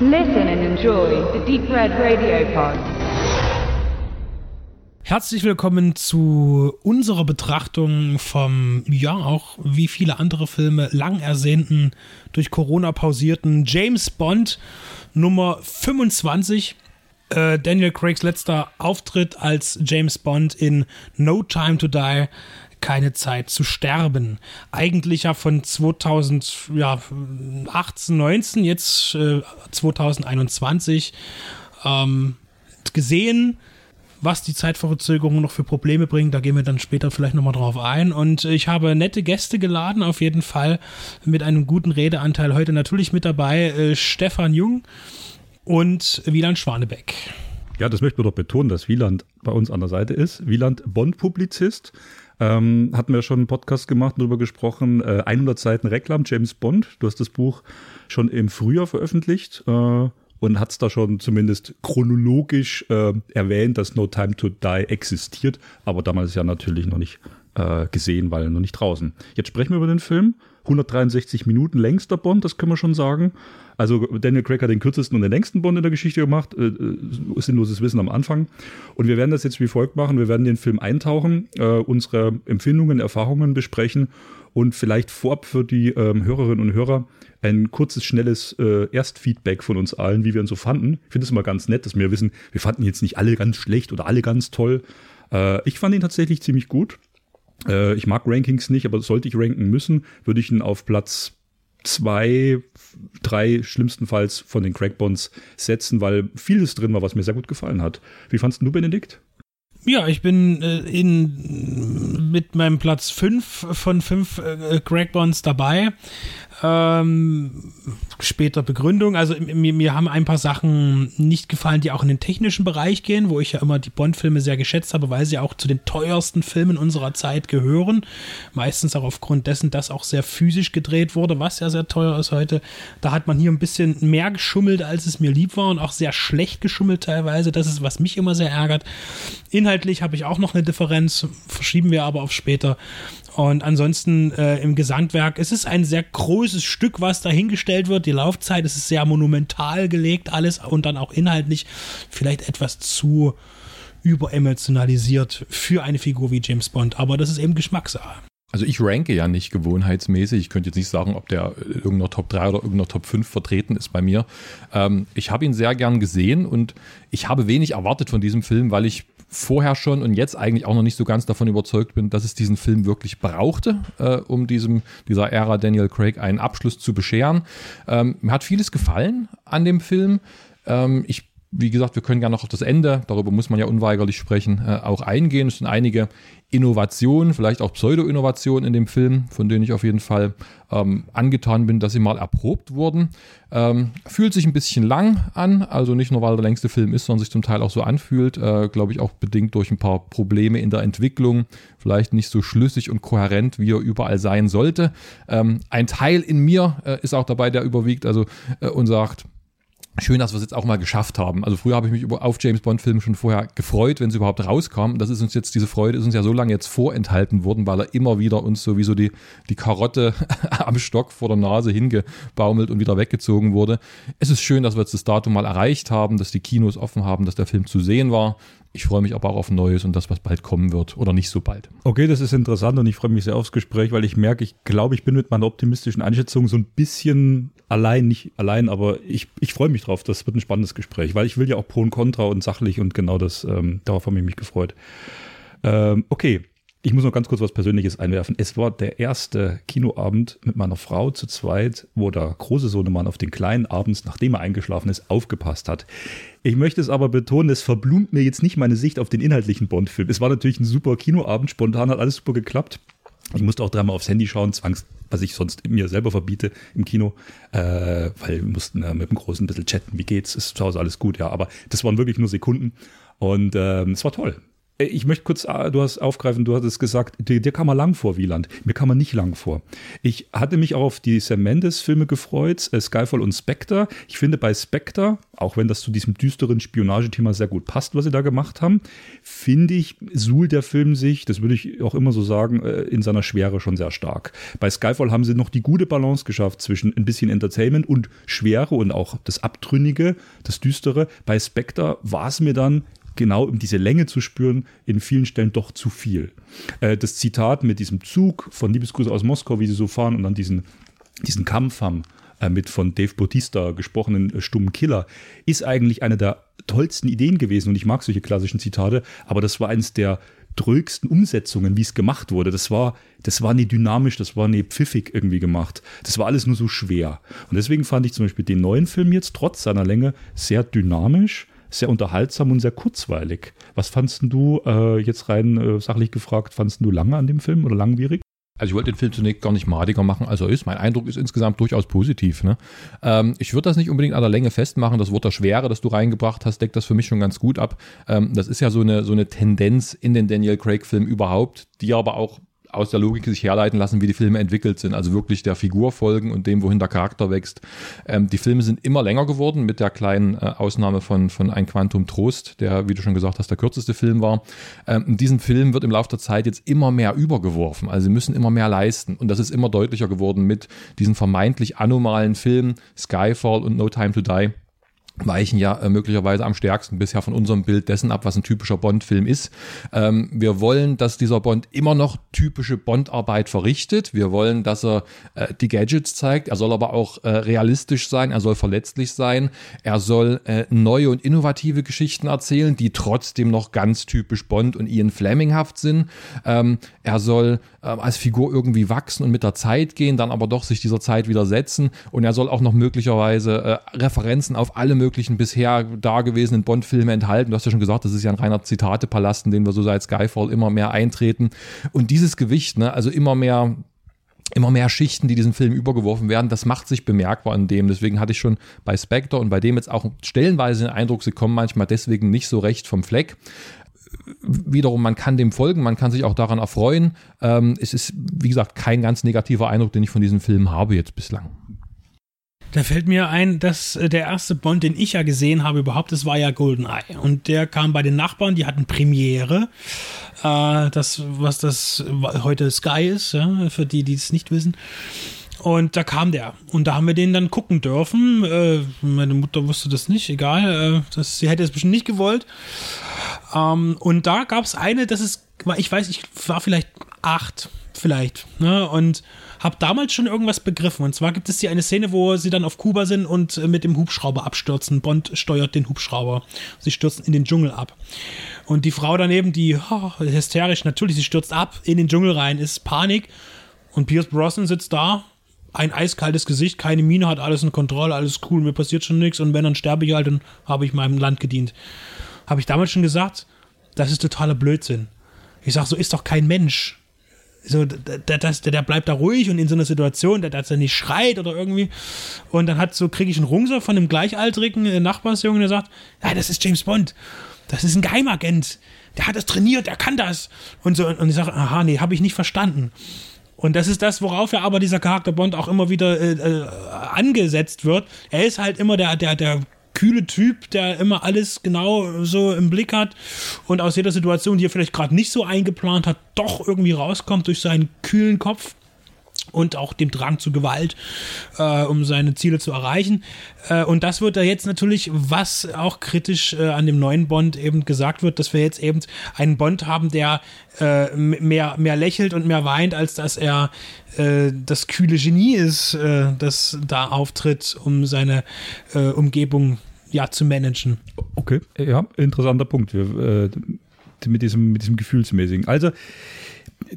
Listen and enjoy the Deep Red Radio Pod. Herzlich willkommen zu unserer Betrachtung vom, ja, auch wie viele andere Filme, lang ersehnten, durch Corona pausierten James Bond Nummer 25. Äh, Daniel Craigs letzter Auftritt als James Bond in No Time to Die keine Zeit zu sterben. Eigentlich ja von 2018, 19, jetzt äh, 2021 ähm, gesehen, was die Zeitverzögerung noch für Probleme bringt. Da gehen wir dann später vielleicht nochmal drauf ein. Und ich habe nette Gäste geladen, auf jeden Fall mit einem guten Redeanteil heute natürlich mit dabei. Äh, Stefan Jung und Wieland Schwanebeck. Ja, das möchten wir doch betonen, dass Wieland bei uns an der Seite ist. Wieland Bond-Publizist ähm, hatten wir schon einen Podcast gemacht, darüber gesprochen. Äh, 100 Seiten Reklam, James Bond. Du hast das Buch schon im Frühjahr veröffentlicht äh, und hat da schon zumindest chronologisch äh, erwähnt, dass No Time to Die existiert, aber damals ja natürlich noch nicht äh, gesehen, weil noch nicht draußen. Jetzt sprechen wir über den Film. 163 Minuten längster Bond, das können wir schon sagen. Also Daniel Craig hat den kürzesten und den längsten Bond in der Geschichte gemacht. Äh, äh, sinnloses Wissen am Anfang. Und wir werden das jetzt wie folgt machen. Wir werden den Film eintauchen, äh, unsere Empfindungen, Erfahrungen besprechen und vielleicht vorab für die ähm, Hörerinnen und Hörer ein kurzes, schnelles äh, Erstfeedback von uns allen, wie wir ihn so fanden. Ich finde es immer ganz nett, dass wir wissen, wir fanden jetzt nicht alle ganz schlecht oder alle ganz toll. Äh, ich fand ihn tatsächlich ziemlich gut. Äh, ich mag Rankings nicht, aber sollte ich ranken müssen, würde ich ihn auf Platz zwei, drei schlimmstenfalls von den Crackbonds setzen, weil vieles drin war, was mir sehr gut gefallen hat. Wie fandest du, Benedikt? Ja, ich bin äh, in, mit meinem Platz 5 von 5 äh, Crackbonds dabei. Ähm, später Begründung. Also mir, mir haben ein paar Sachen nicht gefallen, die auch in den technischen Bereich gehen, wo ich ja immer die Bond-Filme sehr geschätzt habe, weil sie auch zu den teuersten Filmen unserer Zeit gehören. Meistens auch aufgrund dessen, dass auch sehr physisch gedreht wurde, was ja sehr teuer ist heute. Da hat man hier ein bisschen mehr geschummelt, als es mir lieb war und auch sehr schlecht geschummelt teilweise. Das ist, was mich immer sehr ärgert. Inhaltlich habe ich auch noch eine Differenz, verschieben wir aber auf später. Und ansonsten äh, im Gesamtwerk, es ist ein sehr großes Stück, was dahingestellt wird. Die Laufzeit es ist sehr monumental gelegt, alles und dann auch inhaltlich vielleicht etwas zu überemotionalisiert für eine Figur wie James Bond. Aber das ist eben Geschmackssache. Also ich ranke ja nicht gewohnheitsmäßig. Ich könnte jetzt nicht sagen, ob der irgendeiner Top 3 oder irgendeiner Top 5 vertreten ist bei mir. Ähm, ich habe ihn sehr gern gesehen und ich habe wenig erwartet von diesem Film, weil ich vorher schon und jetzt eigentlich auch noch nicht so ganz davon überzeugt bin, dass es diesen Film wirklich brauchte, äh, um diesem, dieser Ära Daniel Craig einen Abschluss zu bescheren. Ähm, mir hat vieles gefallen an dem Film. Ähm, ich wie gesagt, wir können gerne noch auf das Ende, darüber muss man ja unweigerlich sprechen, äh, auch eingehen. Es sind einige Innovationen, vielleicht auch Pseudo-Innovationen in dem Film, von denen ich auf jeden Fall ähm, angetan bin, dass sie mal erprobt wurden. Ähm, fühlt sich ein bisschen lang an, also nicht nur, weil der längste Film ist, sondern sich zum Teil auch so anfühlt, äh, glaube ich auch bedingt durch ein paar Probleme in der Entwicklung, vielleicht nicht so schlüssig und kohärent, wie er überall sein sollte. Ähm, ein Teil in mir äh, ist auch dabei, der überwiegt, also äh, und sagt, schön, dass wir es jetzt auch mal geschafft haben. Also früher habe ich mich auf James Bond Filme schon vorher gefreut, wenn sie überhaupt rauskamen. Das ist uns jetzt, diese Freude ist uns ja so lange jetzt vorenthalten worden, weil er immer wieder uns sowieso die, die Karotte am Stock vor der Nase hingebaumelt und wieder weggezogen wurde. Es ist schön, dass wir jetzt das Datum mal erreicht haben, dass die Kinos offen haben, dass der Film zu sehen war. Ich freue mich aber auch auf Neues und das, was bald kommen wird oder nicht so bald. Okay, das ist interessant und ich freue mich sehr aufs Gespräch, weil ich merke, ich glaube, ich bin mit meiner optimistischen Einschätzung so ein bisschen allein, nicht allein, aber ich, ich freue mich drauf. Das wird ein spannendes Gespräch, weil ich will ja auch Pro und Contra und sachlich und genau das, ähm, darauf habe ich mich gefreut. Ähm, okay, ich muss noch ganz kurz was Persönliches einwerfen. Es war der erste Kinoabend mit meiner Frau zu zweit, wo der große Sohnemann auf den kleinen abends, nachdem er eingeschlafen ist, aufgepasst hat. Ich möchte es aber betonen, es verblumt mir jetzt nicht meine Sicht auf den inhaltlichen Bond-Film. Es war natürlich ein super Kinoabend, spontan hat alles super geklappt. Ich musste auch dreimal aufs Handy schauen, zwangs, was ich sonst mir selber verbiete im Kino, äh, weil wir mussten äh, mit dem Großen ein bisschen chatten, wie geht's, ist zu Hause alles gut, ja, aber das waren wirklich nur Sekunden und äh, es war toll. Äh, ich möchte kurz, äh, du hast aufgreifen, du hattest gesagt, dir, dir kam man lang vor, Wieland. Mir kam man nicht lang vor. Ich hatte mich auch auf die Sam Mendes-Filme gefreut, äh, Skyfall und Spectre. Ich finde bei Spectre, auch wenn das zu diesem düsteren Spionagethema sehr gut passt, was sie da gemacht haben, finde ich, suhlt der Film sich, das würde ich auch immer so sagen, in seiner Schwere schon sehr stark. Bei Skyfall haben sie noch die gute Balance geschafft zwischen ein bisschen Entertainment und Schwere und auch das Abtrünnige, das Düstere. Bei Spectre war es mir dann genau um diese Länge zu spüren, in vielen Stellen doch zu viel. Äh, das Zitat mit diesem Zug von Liebesgrüße aus Moskau, wie sie so fahren und dann diesen, diesen Kampf haben, äh, mit von Dave Bautista gesprochenen äh, stummen Killer, ist eigentlich eine der tollsten Ideen gewesen und ich mag solche klassischen Zitate, aber das war eines der drögsten Umsetzungen, wie es gemacht wurde. Das war, das war nie dynamisch, das war nie pfiffig irgendwie gemacht. Das war alles nur so schwer. Und deswegen fand ich zum Beispiel den neuen Film jetzt trotz seiner Länge sehr dynamisch, sehr unterhaltsam und sehr kurzweilig. Was fandst du äh, jetzt rein äh, sachlich gefragt, fandst du lange an dem Film oder langwierig? Also ich wollte den Film zunächst gar nicht madiger machen, als er ist. Mein Eindruck ist insgesamt durchaus positiv. Ne? Ähm, ich würde das nicht unbedingt an der Länge festmachen. Das Wort der Schwere, das du reingebracht hast, deckt das für mich schon ganz gut ab. Ähm, das ist ja so eine, so eine Tendenz in den Daniel Craig-Filmen überhaupt, die aber auch aus der Logik sich herleiten lassen, wie die Filme entwickelt sind. Also wirklich der Figur folgen und dem, wohin der Charakter wächst. Ähm, die Filme sind immer länger geworden, mit der kleinen äh, Ausnahme von, von Ein Quantum Trost, der, wie du schon gesagt hast, der kürzeste Film war. Ähm, diesen Film wird im Laufe der Zeit jetzt immer mehr übergeworfen. Also sie müssen immer mehr leisten. Und das ist immer deutlicher geworden mit diesen vermeintlich anomalen Filmen Skyfall und No Time to Die weichen ja äh, möglicherweise am stärksten bisher von unserem Bild dessen ab, was ein typischer Bond-Film ist. Ähm, wir wollen, dass dieser Bond immer noch typische Bond-Arbeit verrichtet. Wir wollen, dass er äh, die Gadgets zeigt. Er soll aber auch äh, realistisch sein. Er soll verletzlich sein. Er soll äh, neue und innovative Geschichten erzählen, die trotzdem noch ganz typisch Bond und Ian Fleminghaft sind. Ähm, er soll äh, als Figur irgendwie wachsen und mit der Zeit gehen, dann aber doch sich dieser Zeit widersetzen. Und er soll auch noch möglicherweise äh, Referenzen auf alle möglichen bisher dagewesenen Bond-Filme enthalten. Du hast ja schon gesagt, das ist ja ein reiner Zitatepalast, in den wir so seit Skyfall immer mehr eintreten. Und dieses Gewicht, ne, also immer mehr immer mehr Schichten, die diesen Film übergeworfen werden, das macht sich bemerkbar in dem. Deswegen hatte ich schon bei Spectre und bei dem jetzt auch stellenweise den Eindruck, sie kommen manchmal deswegen nicht so recht vom Fleck wiederum, man kann dem folgen, man kann sich auch daran erfreuen. Ähm, es ist, wie gesagt, kein ganz negativer Eindruck, den ich von diesem Film habe jetzt bislang. Da fällt mir ein, dass äh, der erste Bond, den ich ja gesehen habe überhaupt, das war ja GoldenEye. Und der kam bei den Nachbarn, die hatten Premiere. Äh, das, was das heute Sky ist, ja, für die, die es nicht wissen. Und da kam der. Und da haben wir den dann gucken dürfen. Äh, meine Mutter wusste das nicht, egal. Äh, das, sie hätte es bestimmt nicht gewollt. Ähm, und da gab es eine, das ist, ich weiß, ich war vielleicht acht, vielleicht. Ne? Und habe damals schon irgendwas begriffen. Und zwar gibt es hier eine Szene, wo sie dann auf Kuba sind und äh, mit dem Hubschrauber abstürzen. Bond steuert den Hubschrauber. Sie stürzen in den Dschungel ab. Und die Frau daneben, die oh, hysterisch, natürlich, sie stürzt ab in den Dschungel rein, ist Panik. Und Pierce Brosnan sitzt da, ein eiskaltes Gesicht, keine Miene, hat alles in Kontrolle, alles cool, mir passiert schon nichts. Und wenn, dann sterbe ich halt, dann habe ich meinem Land gedient. Habe ich damals schon gesagt, das ist totaler Blödsinn. Ich sage, so ist doch kein Mensch so, der, der, der bleibt da ruhig und in so einer Situation, der, der nicht schreit oder irgendwie. Und dann hat so, kriege ich einen Rungser von einem gleichaltrigen äh, Nachbarsjungen, der sagt, ja, das ist James Bond. Das ist ein Geheimagent. Der hat das trainiert, der kann das. Und so, und ich sage, aha, nee, habe ich nicht verstanden. Und das ist das, worauf ja aber dieser Charakter Bond auch immer wieder äh, äh, angesetzt wird. Er ist halt immer der, der, der kühle Typ, der immer alles genau so im Blick hat und aus jeder Situation, die er vielleicht gerade nicht so eingeplant hat, doch irgendwie rauskommt durch seinen kühlen Kopf und auch dem Drang zu Gewalt, äh, um seine Ziele zu erreichen. Äh, und das wird da jetzt natürlich, was auch kritisch äh, an dem neuen Bond eben gesagt wird, dass wir jetzt eben einen Bond haben, der äh, mehr, mehr lächelt und mehr weint, als dass er äh, das kühle Genie ist, äh, das da auftritt, um seine Umgebung ja zu managen. Okay, ja, interessanter Punkt. Wir, mit diesem, mit diesem Gefühlsmäßigen. Also,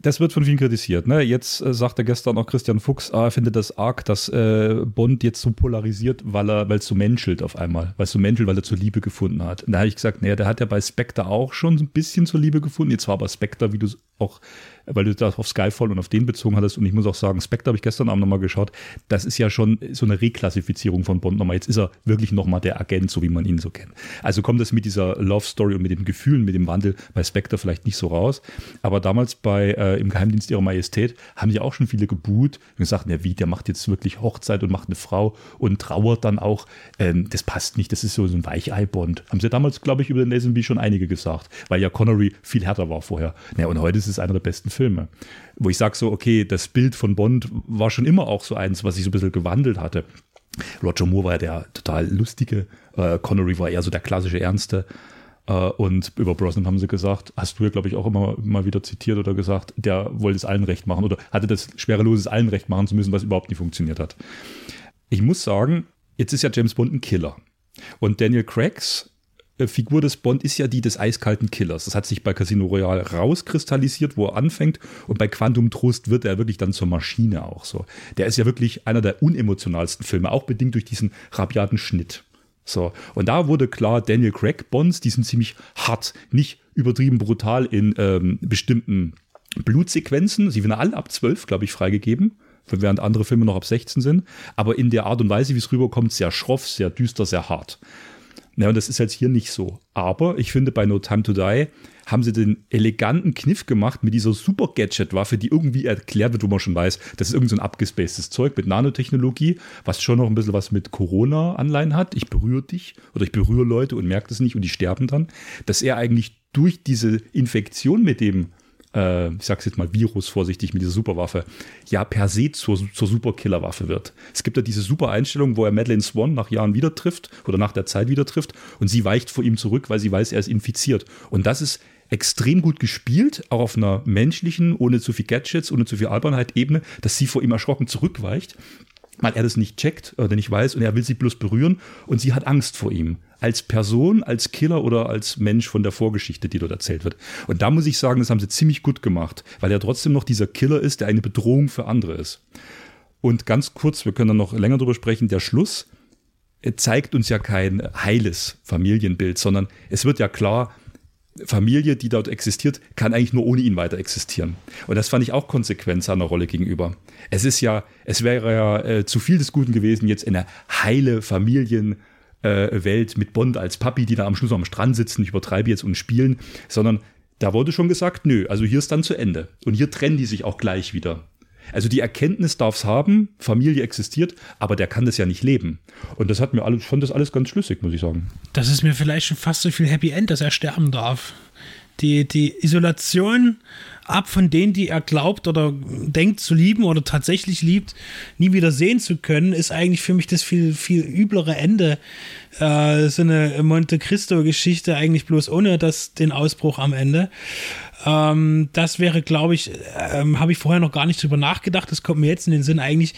das wird von vielen kritisiert. Ne? Jetzt äh, sagte gestern auch Christian Fuchs, ah, er findet das arg, dass äh, Bond jetzt so polarisiert, weil er, weil es so menschelt auf einmal. Weil es so menschelt, weil er zur Liebe gefunden hat. Und da habe ich gesagt, naja, der hat ja bei Spectre auch schon ein bisschen zur Liebe gefunden. Jetzt war aber Spectre, wie du auch weil du das auf Skyfall und auf den bezogen hattest. Und ich muss auch sagen, Spectre habe ich gestern Abend nochmal geschaut. Das ist ja schon so eine Reklassifizierung von Bond nochmal. Jetzt ist er wirklich nochmal der Agent, so wie man ihn so kennt. Also kommt das mit dieser Love Story und mit den Gefühlen, mit dem Wandel bei Spectre vielleicht nicht so raus. Aber damals bei äh, im Geheimdienst ihrer Majestät haben ja auch schon viele gebuht und gesagt, ja wie, der macht jetzt wirklich Hochzeit und macht eine Frau und trauert dann auch. Ähm, das passt nicht, das ist so, ein Weichei-Bond. Haben sie damals, glaube ich, über den Lazenby schon einige gesagt, weil ja Connery viel härter war vorher. Ja, und heute ist es einer der besten Filme. Wo ich sage so, okay, das Bild von Bond war schon immer auch so eins, was sich so ein bisschen gewandelt hatte. Roger Moore war ja der total lustige, äh, Connery war eher so der klassische Ernste. Äh, und über Brosnan haben sie gesagt, hast du ja, glaube ich, auch immer mal wieder zitiert oder gesagt, der wollte es allen recht machen oder hatte das schwerelos, es allen recht machen zu müssen, was überhaupt nicht funktioniert hat. Ich muss sagen, jetzt ist ja James Bond ein Killer. Und Daniel Craigs Figur des Bond ist ja die des eiskalten Killers. Das hat sich bei Casino Royale rauskristallisiert, wo er anfängt. Und bei Quantum Trost wird er wirklich dann zur Maschine auch so. Der ist ja wirklich einer der unemotionalsten Filme, auch bedingt durch diesen rabiaten Schnitt. So. Und da wurde klar, Daniel Craig Bonds, die sind ziemlich hart, nicht übertrieben brutal in ähm, bestimmten Blutsequenzen. Sie werden alle ab 12, glaube ich, freigegeben während andere Filme noch ab 16 sind, aber in der Art und Weise, wie es rüberkommt, sehr schroff, sehr düster, sehr hart. Ja, und das ist jetzt hier nicht so. Aber ich finde, bei No Time to Die haben sie den eleganten Kniff gemacht mit dieser super Gadget-Waffe, die irgendwie erklärt wird, wo man schon weiß, das ist irgend so ein abgespacedes Zeug mit Nanotechnologie, was schon noch ein bisschen was mit Corona-Anleihen hat. Ich berühre dich oder ich berühre Leute und merke das nicht und die sterben dann. Dass er eigentlich durch diese Infektion mit dem äh, ich sag's jetzt mal Virus vorsichtig mit dieser Superwaffe, ja per se zur, zur Superkillerwaffe wird. Es gibt ja diese super Einstellung, wo er Madeleine Swan nach Jahren wieder trifft oder nach der Zeit wieder trifft und sie weicht vor ihm zurück, weil sie weiß, er ist infiziert. Und das ist extrem gut gespielt, auch auf einer menschlichen, ohne zu viel Gadgets, ohne zu viel Albernheit Ebene, dass sie vor ihm erschrocken zurückweicht weil er das nicht checkt oder nicht weiß und er will sie bloß berühren und sie hat Angst vor ihm als Person, als Killer oder als Mensch von der Vorgeschichte, die dort erzählt wird. Und da muss ich sagen, das haben sie ziemlich gut gemacht, weil er trotzdem noch dieser Killer ist, der eine Bedrohung für andere ist. Und ganz kurz, wir können dann noch länger darüber sprechen, der Schluss zeigt uns ja kein heiles Familienbild, sondern es wird ja klar, Familie, die dort existiert, kann eigentlich nur ohne ihn weiter existieren. Und das fand ich auch konsequent seiner Rolle gegenüber. Es ist ja, es wäre ja äh, zu viel des Guten gewesen, jetzt eine heile Familien, äh, mit Bond als Papi, die da am Schluss am Strand sitzen, ich übertreibe jetzt und spielen, sondern da wurde schon gesagt, nö, also hier ist dann zu Ende. Und hier trennen die sich auch gleich wieder. Also die Erkenntnis darf es haben, Familie existiert, aber der kann das ja nicht leben. Und das hat mir alles, fand das alles ganz schlüssig, muss ich sagen. Das ist mir vielleicht schon fast so viel Happy End, dass er sterben darf. Die, die Isolation ab von denen, die er glaubt oder denkt zu lieben oder tatsächlich liebt, nie wieder sehen zu können, ist eigentlich für mich das viel, viel üblere Ende. Äh, so eine Monte Cristo-Geschichte, eigentlich bloß ohne das, den Ausbruch am Ende. Ähm, das wäre, glaube ich, ähm, habe ich vorher noch gar nicht drüber nachgedacht. Das kommt mir jetzt in den Sinn eigentlich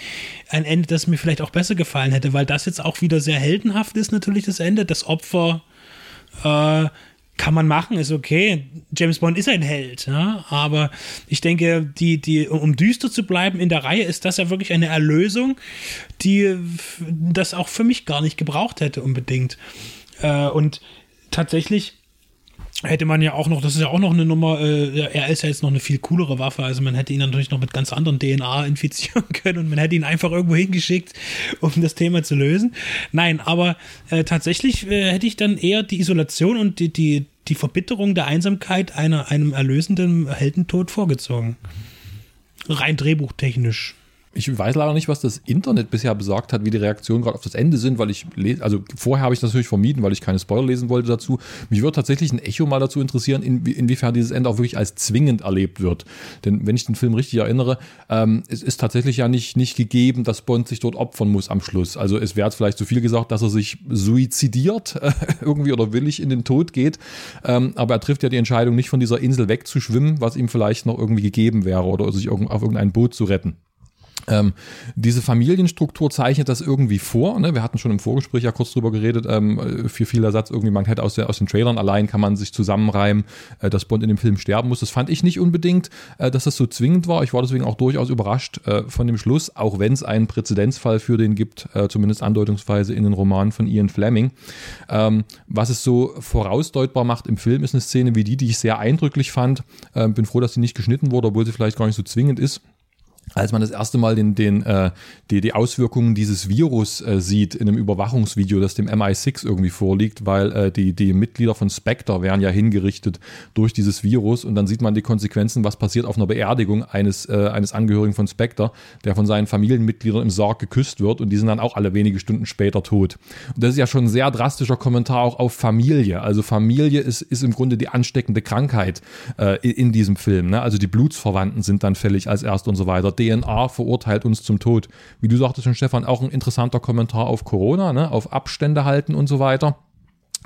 ein Ende, das mir vielleicht auch besser gefallen hätte, weil das jetzt auch wieder sehr heldenhaft ist, natürlich das Ende. Das Opfer äh, kann man machen, ist okay. James Bond ist ein Held, ja? aber ich denke, die, die, um düster zu bleiben in der Reihe, ist das ja wirklich eine Erlösung, die das auch für mich gar nicht gebraucht hätte unbedingt. Äh, und tatsächlich hätte man ja auch noch, das ist ja auch noch eine Nummer, äh, er ist ja jetzt noch eine viel coolere Waffe, also man hätte ihn natürlich noch mit ganz anderen DNA infizieren können und man hätte ihn einfach irgendwo hingeschickt, um das Thema zu lösen. Nein, aber äh, tatsächlich äh, hätte ich dann eher die Isolation und die, die, die Verbitterung der Einsamkeit einer, einem erlösenden Heldentod vorgezogen. Rein drehbuchtechnisch. Ich weiß leider nicht, was das Internet bisher besagt hat, wie die Reaktionen gerade auf das Ende sind, weil ich lese, also vorher habe ich das natürlich vermieden, weil ich keine Spoiler lesen wollte dazu. Mich würde tatsächlich ein Echo mal dazu interessieren, in, inwiefern dieses Ende auch wirklich als zwingend erlebt wird. Denn wenn ich den Film richtig erinnere, ähm, es ist tatsächlich ja nicht, nicht gegeben, dass Bond sich dort opfern muss am Schluss. Also es wäre vielleicht zu viel gesagt, dass er sich suizidiert äh, irgendwie oder willig in den Tod geht. Ähm, aber er trifft ja die Entscheidung, nicht von dieser Insel wegzuschwimmen, was ihm vielleicht noch irgendwie gegeben wäre oder sich auf irgendein Boot zu retten. Ähm, diese Familienstruktur zeichnet das irgendwie vor. Ne? Wir hatten schon im Vorgespräch ja kurz drüber geredet. Ähm, für viel Ersatz irgendwie, man hätte aus, der, aus den Trailern allein kann man sich zusammenreimen, äh, dass Bond in dem Film sterben muss. Das fand ich nicht unbedingt, äh, dass das so zwingend war. Ich war deswegen auch durchaus überrascht äh, von dem Schluss, auch wenn es einen Präzedenzfall für den gibt, äh, zumindest andeutungsweise in den Romanen von Ian Fleming. Ähm, was es so vorausdeutbar macht im Film, ist eine Szene wie die, die ich sehr eindrücklich fand. Ähm, bin froh, dass sie nicht geschnitten wurde, obwohl sie vielleicht gar nicht so zwingend ist als man das erste Mal den, den, äh, die, die Auswirkungen dieses Virus äh, sieht in einem Überwachungsvideo, das dem MI6 irgendwie vorliegt, weil äh, die, die Mitglieder von Spectre werden ja hingerichtet durch dieses Virus und dann sieht man die Konsequenzen, was passiert auf einer Beerdigung eines, äh, eines Angehörigen von Spectre, der von seinen Familienmitgliedern im Sarg geküsst wird und die sind dann auch alle wenige Stunden später tot. Und das ist ja schon ein sehr drastischer Kommentar auch auf Familie. Also Familie ist, ist im Grunde die ansteckende Krankheit äh, in, diesem Film. Ne? Also die Blutsverwandten sind dann fällig als erst und so weiter DNA verurteilt uns zum Tod. Wie du sagtest schon, Stefan, auch ein interessanter Kommentar auf Corona, ne? auf Abstände halten und so weiter.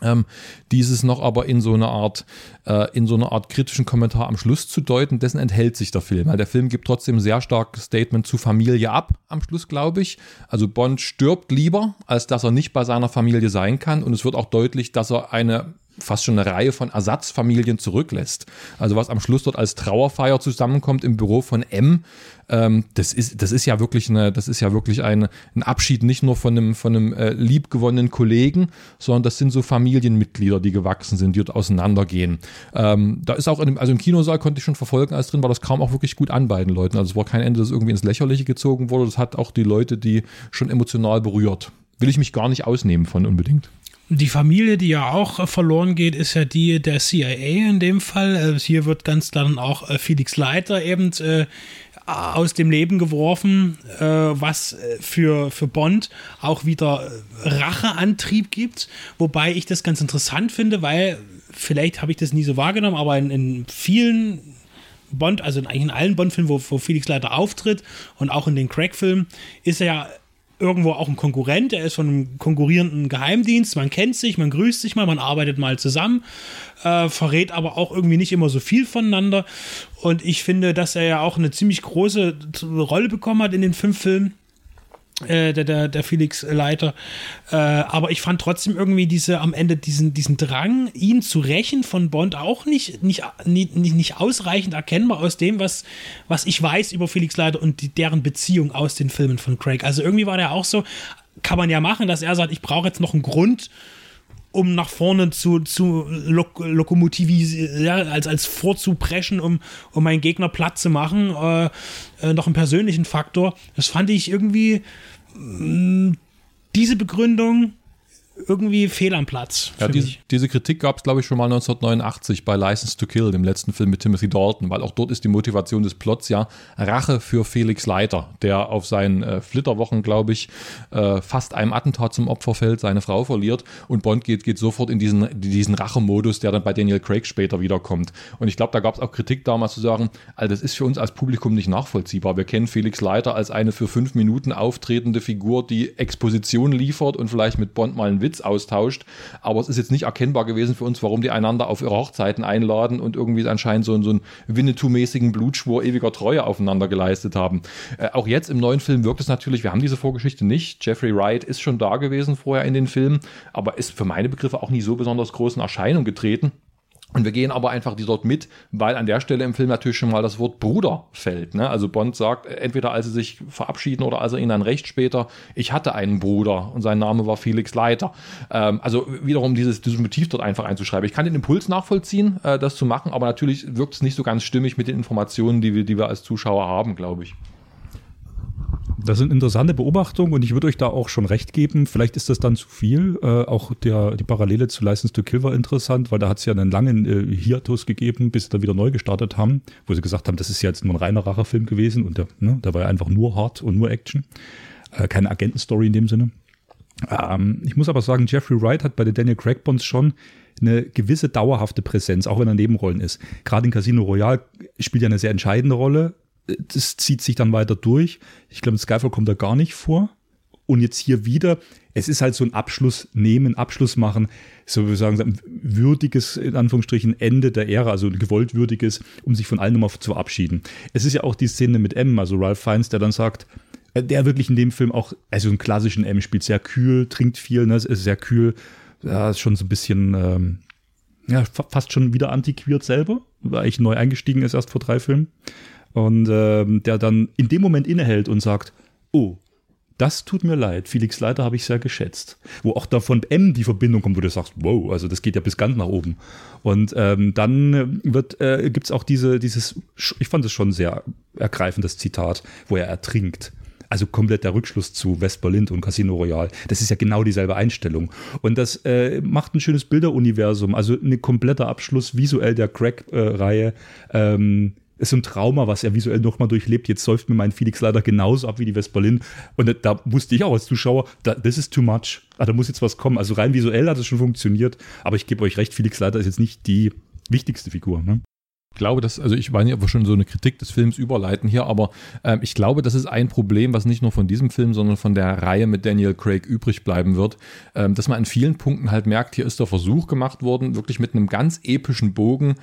Ähm, dieses noch aber in so einer Art, äh, in so einer Art kritischen Kommentar am Schluss zu deuten, dessen enthält sich der Film. Weil der Film gibt trotzdem sehr starkes Statement zu Familie ab, am Schluss, glaube ich. Also Bond stirbt lieber, als dass er nicht bei seiner Familie sein kann. Und es wird auch deutlich, dass er eine fast schon eine Reihe von Ersatzfamilien zurücklässt. Also was am Schluss dort als Trauerfeier zusammenkommt im Büro von M, ähm, das ist das ist ja wirklich eine das ist ja wirklich ein, ein Abschied nicht nur von einem von einem äh, liebgewonnenen Kollegen, sondern das sind so Familienmitglieder, die gewachsen sind, die dort auseinandergehen. Ähm, da ist auch in also im Kinosaal konnte ich schon verfolgen, als drin war, das kam auch wirklich gut an beiden Leuten. Also es war kein Ende, das irgendwie ins Lächerliche gezogen wurde. Das hat auch die Leute, die schon emotional berührt. Will ich mich gar nicht ausnehmen von unbedingt. Die Familie, die ja auch äh, verloren geht, ist ja die der CIA in dem Fall. Also hier wird ganz dann auch äh, Felix Leiter eben äh, aus dem Leben geworfen, äh, was äh, für, für Bond auch wieder Racheantrieb gibt. Wobei ich das ganz interessant finde, weil vielleicht habe ich das nie so wahrgenommen, aber in, in vielen Bond, also in, eigentlich in allen Bond-Filmen, wo, wo Felix Leiter auftritt und auch in den Craig-Filmen, ist er ja irgendwo auch ein Konkurrent, er ist von einem konkurrierenden Geheimdienst, man kennt sich, man grüßt sich mal, man arbeitet mal zusammen, äh, verrät aber auch irgendwie nicht immer so viel voneinander. Und ich finde, dass er ja auch eine ziemlich große Rolle bekommen hat in den fünf Filmen äh, der, der, der Felix Leiter. Äh, aber ich fand trotzdem irgendwie diese am Ende diesen, diesen Drang, ihn zu rächen von Bond auch nicht, nicht, nicht, nicht ausreichend erkennbar aus dem, was, was ich weiß über Felix Leiter und die, deren Beziehung aus den Filmen von Craig. Also irgendwie war der auch so, kann man ja machen, dass er sagt, ich brauche jetzt noch einen Grund, um nach vorne zu, zu lok lokomotivisieren, ja, als, als vorzupreschen, um, um meinen Gegner platt zu machen. Äh, äh, noch einen persönlichen Faktor. Das fand ich irgendwie mh, mm, diese Begründung irgendwie fehl am Platz. Ja, diese, diese, Kritik gab es, glaube ich, schon mal 1989 bei License to Kill, dem letzten Film mit Timothy Dalton, weil auch dort ist die Motivation des Plots ja Rache für Felix Leiter, der auf seinen äh, Flitterwochen, glaube ich, äh, fast einem Attentat zum Opfer fällt, seine Frau verliert und Bond geht, geht sofort in diesen, diesen Rachemodus, der dann bei Daniel Craig später wiederkommt. Und ich glaube, da gab es auch Kritik damals zu sagen, also das ist für uns als Publikum nicht nachvollziehbar. Wir kennen Felix Leiter als eine für fünf Minuten auftretende Figur, die Exposition liefert und vielleicht mit Bond mal einen Witz austauscht. Aber es ist jetzt nicht erkennbar gewesen für uns, warum die einander auf ihre Hochzeiten einladen und irgendwie anscheinend so, so einen Winnetou-mäßigen Blutschwur ewiger Treue aufeinander geleistet haben. Äh, auch jetzt im neuen Film wirkt es natürlich, wir haben diese Vorgeschichte nicht. Jeffrey Wright ist schon da gewesen vorher in den Filmen, aber ist für meine Begriffe auch nie so besonders großen Erscheinung getreten. Und wir gehen aber einfach die dort mit, weil an der Stelle im Film natürlich schon mal das Wort Bruder fällt. Ne? Also Bond sagt, entweder als sie sich verabschieden oder als er ihnen dann recht später, ich hatte einen Bruder und sein Name war Felix Leiter. Ähm, also wiederum dieses, dieses Motiv dort einfach einzuschreiben. Ich kann den Impuls nachvollziehen, äh, das zu machen, aber natürlich wirkt es nicht so ganz stimmig mit den Informationen, die wir, die wir als Zuschauer haben, glaube ich. Das sind interessante Beobachtungen und ich würde euch da auch schon recht geben. Vielleicht ist das dann zu viel. Äh, auch der, die Parallele zu License to Kill war interessant, weil da hat es ja einen langen äh, Hiatus gegeben, bis sie dann wieder neu gestartet haben, wo sie gesagt haben, das ist ja jetzt nur ein reiner Rachefilm gewesen und der, ne, da war ja einfach nur hart und nur Action. Äh, keine Agentenstory in dem Sinne. Ähm, ich muss aber sagen, Jeffrey Wright hat bei den Daniel Craig Bonds schon eine gewisse dauerhafte Präsenz, auch wenn er Nebenrollen ist. Gerade in Casino Royale spielt er eine sehr entscheidende Rolle das zieht sich dann weiter durch. Ich glaube, Skyfall kommt da gar nicht vor. Und jetzt hier wieder, es ist halt so ein Abschluss nehmen, Abschluss machen, so wir sagen, ein würdiges, in Anführungsstrichen, Ende der Ära, also ein gewollt würdiges, um sich von allen nochmal zu verabschieden. Es ist ja auch die Szene mit M, also Ralph Fiennes, der dann sagt, der wirklich in dem Film auch, also einen klassischen M spielt, sehr kühl, trinkt viel, ne, ist sehr kühl, ja, ist schon so ein bisschen, ähm, ja, fast schon wieder antiquiert selber, weil ich neu eingestiegen ist erst vor drei Filmen. Und ähm, der dann in dem Moment innehält und sagt, oh, das tut mir leid. Felix Leiter habe ich sehr geschätzt. Wo auch da von M die Verbindung kommt, wo du sagst, wow, also das geht ja bis ganz nach oben. Und ähm, dann wird äh, gibt es auch diese, dieses, ich fand es schon sehr ergreifendes Zitat, wo er ertrinkt. Also komplett der Rückschluss zu West-Berlin und Casino Royale. Das ist ja genau dieselbe Einstellung. Und das äh, macht ein schönes Bilderuniversum. Also ein kompletter Abschluss visuell der Crack-Reihe. Äh, ähm, ist so ein Trauma, was er visuell nochmal durchlebt. Jetzt säuft mir mein Felix leider genauso ab wie die West-Berlin. Und da wusste ich auch als Zuschauer, da, this is too much. Ah, da muss jetzt was kommen. Also rein visuell hat es schon funktioniert. Aber ich gebe euch recht, Felix Leiter ist jetzt nicht die wichtigste Figur. Ne? Ich glaube, dass, also ich weiß wir schon so eine Kritik des Films überleiten hier, aber ähm, ich glaube, das ist ein Problem, was nicht nur von diesem Film, sondern von der Reihe mit Daniel Craig übrig bleiben wird, ähm, dass man an vielen Punkten halt merkt, hier ist der Versuch gemacht worden, wirklich mit einem ganz epischen Bogen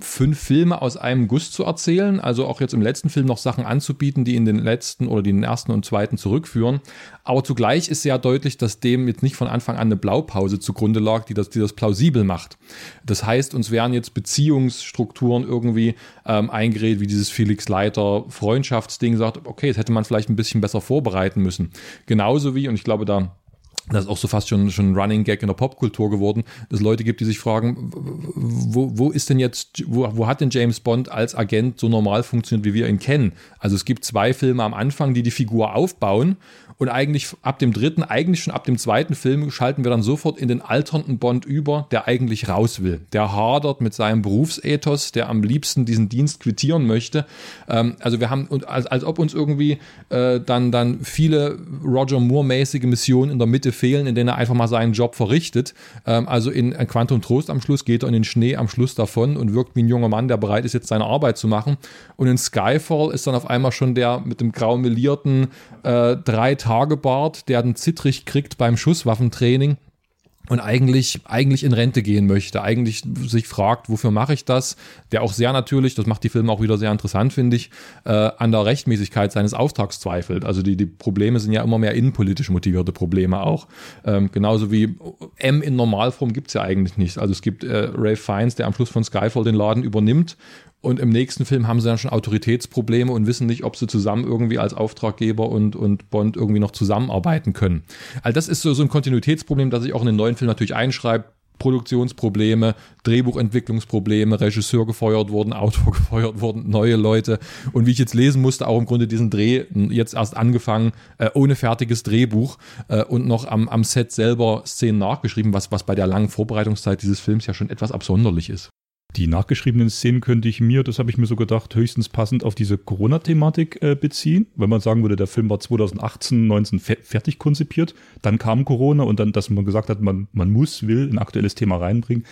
fünf Filme aus einem Guss zu erzählen, also auch jetzt im letzten Film noch Sachen anzubieten, die in den letzten oder den ersten und zweiten zurückführen. Aber zugleich ist sehr deutlich, dass dem jetzt nicht von Anfang an eine Blaupause zugrunde lag, die das, die das plausibel macht. Das heißt, uns werden jetzt Beziehungsstrukturen irgendwie ähm, eingeredet, wie dieses Felix Leiter Freundschaftsding sagt, okay, das hätte man vielleicht ein bisschen besser vorbereiten müssen. Genauso wie, und ich glaube, da das ist auch so fast schon, ein Running Gag in der Popkultur geworden, dass es Leute gibt, die sich fragen, wo, wo ist denn jetzt, wo, wo hat denn James Bond als Agent so normal funktioniert, wie wir ihn kennen? Also es gibt zwei Filme am Anfang, die die Figur aufbauen und eigentlich ab dem dritten, eigentlich schon ab dem zweiten Film schalten wir dann sofort in den alternden Bond über, der eigentlich raus will. Der hadert mit seinem Berufsethos, der am liebsten diesen Dienst quittieren möchte. Ähm, also wir haben, als, als ob uns irgendwie äh, dann, dann viele Roger Moore-mäßige Missionen in der Mitte fehlen, in denen er einfach mal seinen Job verrichtet. Ähm, also in Quantum Trost am Schluss geht er in den Schnee am Schluss davon und wirkt wie ein junger Mann, der bereit ist, jetzt seine Arbeit zu machen. Und in Skyfall ist dann auf einmal schon der mit dem graumelierten äh, drei Tagebart, der dann zittrig kriegt beim Schusswaffentraining und eigentlich, eigentlich in Rente gehen möchte, eigentlich sich fragt, wofür mache ich das? Der auch sehr natürlich, das macht die Filme auch wieder sehr interessant, finde ich, äh, an der Rechtmäßigkeit seines Auftrags zweifelt. Also die, die Probleme sind ja immer mehr innenpolitisch motivierte Probleme auch. Ähm, genauso wie M in Normalform gibt's ja eigentlich nicht. Also es gibt äh, Ray Fiennes, der am Schluss von Skyfall den Laden übernimmt und im nächsten Film haben sie dann schon Autoritätsprobleme und wissen nicht, ob sie zusammen irgendwie als Auftraggeber und, und Bond irgendwie noch zusammenarbeiten können. Also das ist so, so ein Kontinuitätsproblem, das sich auch in den neuen Film natürlich einschreibt. Produktionsprobleme, Drehbuchentwicklungsprobleme, Regisseur gefeuert worden, Autor gefeuert worden, neue Leute. Und wie ich jetzt lesen musste, auch im Grunde diesen Dreh jetzt erst angefangen, äh, ohne fertiges Drehbuch äh, und noch am, am Set selber Szenen nachgeschrieben, was, was bei der langen Vorbereitungszeit dieses Films ja schon etwas absonderlich ist. Die nachgeschriebenen Szenen könnte ich mir, das habe ich mir so gedacht, höchstens passend auf diese Corona-Thematik äh, beziehen. Wenn man sagen würde, der Film war 2018, 19 fe fertig konzipiert, dann kam Corona und dann, dass man gesagt hat, man, man muss, will ein aktuelles Thema reinbringen,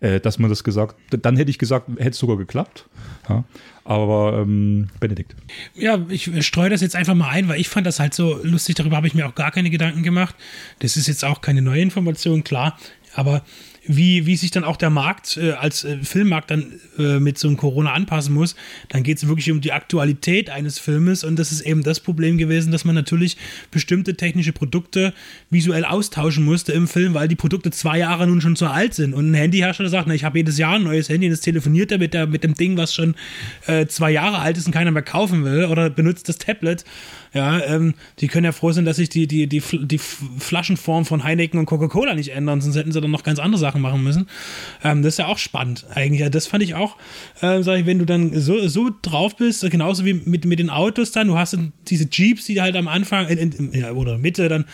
äh, dass man das gesagt, dann hätte ich gesagt, hätte es sogar geklappt. Ja. Aber ähm, Benedikt. Ja, ich streue das jetzt einfach mal ein, weil ich fand das halt so lustig, darüber habe ich mir auch gar keine Gedanken gemacht. Das ist jetzt auch keine neue Information, klar. Aber wie, wie sich dann auch der Markt äh, als äh, Filmmarkt dann äh, mit so einem Corona anpassen muss, dann geht es wirklich um die Aktualität eines Filmes. Und das ist eben das Problem gewesen, dass man natürlich bestimmte technische Produkte visuell austauschen musste im Film, weil die Produkte zwei Jahre nun schon zu alt sind. Und ein Handyhersteller sagt, na, ich habe jedes Jahr ein neues Handy und das telefoniert er mit, der, mit dem Ding, was schon äh, zwei Jahre alt ist und keiner mehr kaufen will oder benutzt das Tablet ja, ähm, die können ja froh sein, dass sich die, die, die, die Flaschenform von Heineken und Coca-Cola nicht ändern, sonst hätten sie dann noch ganz andere Sachen machen müssen. Ähm, das ist ja auch spannend eigentlich. Das fand ich auch, äh, sag ich, wenn du dann so, so drauf bist, genauso wie mit, mit den Autos dann, du hast diese Jeeps, die halt am Anfang in, in, ja, oder Mitte dann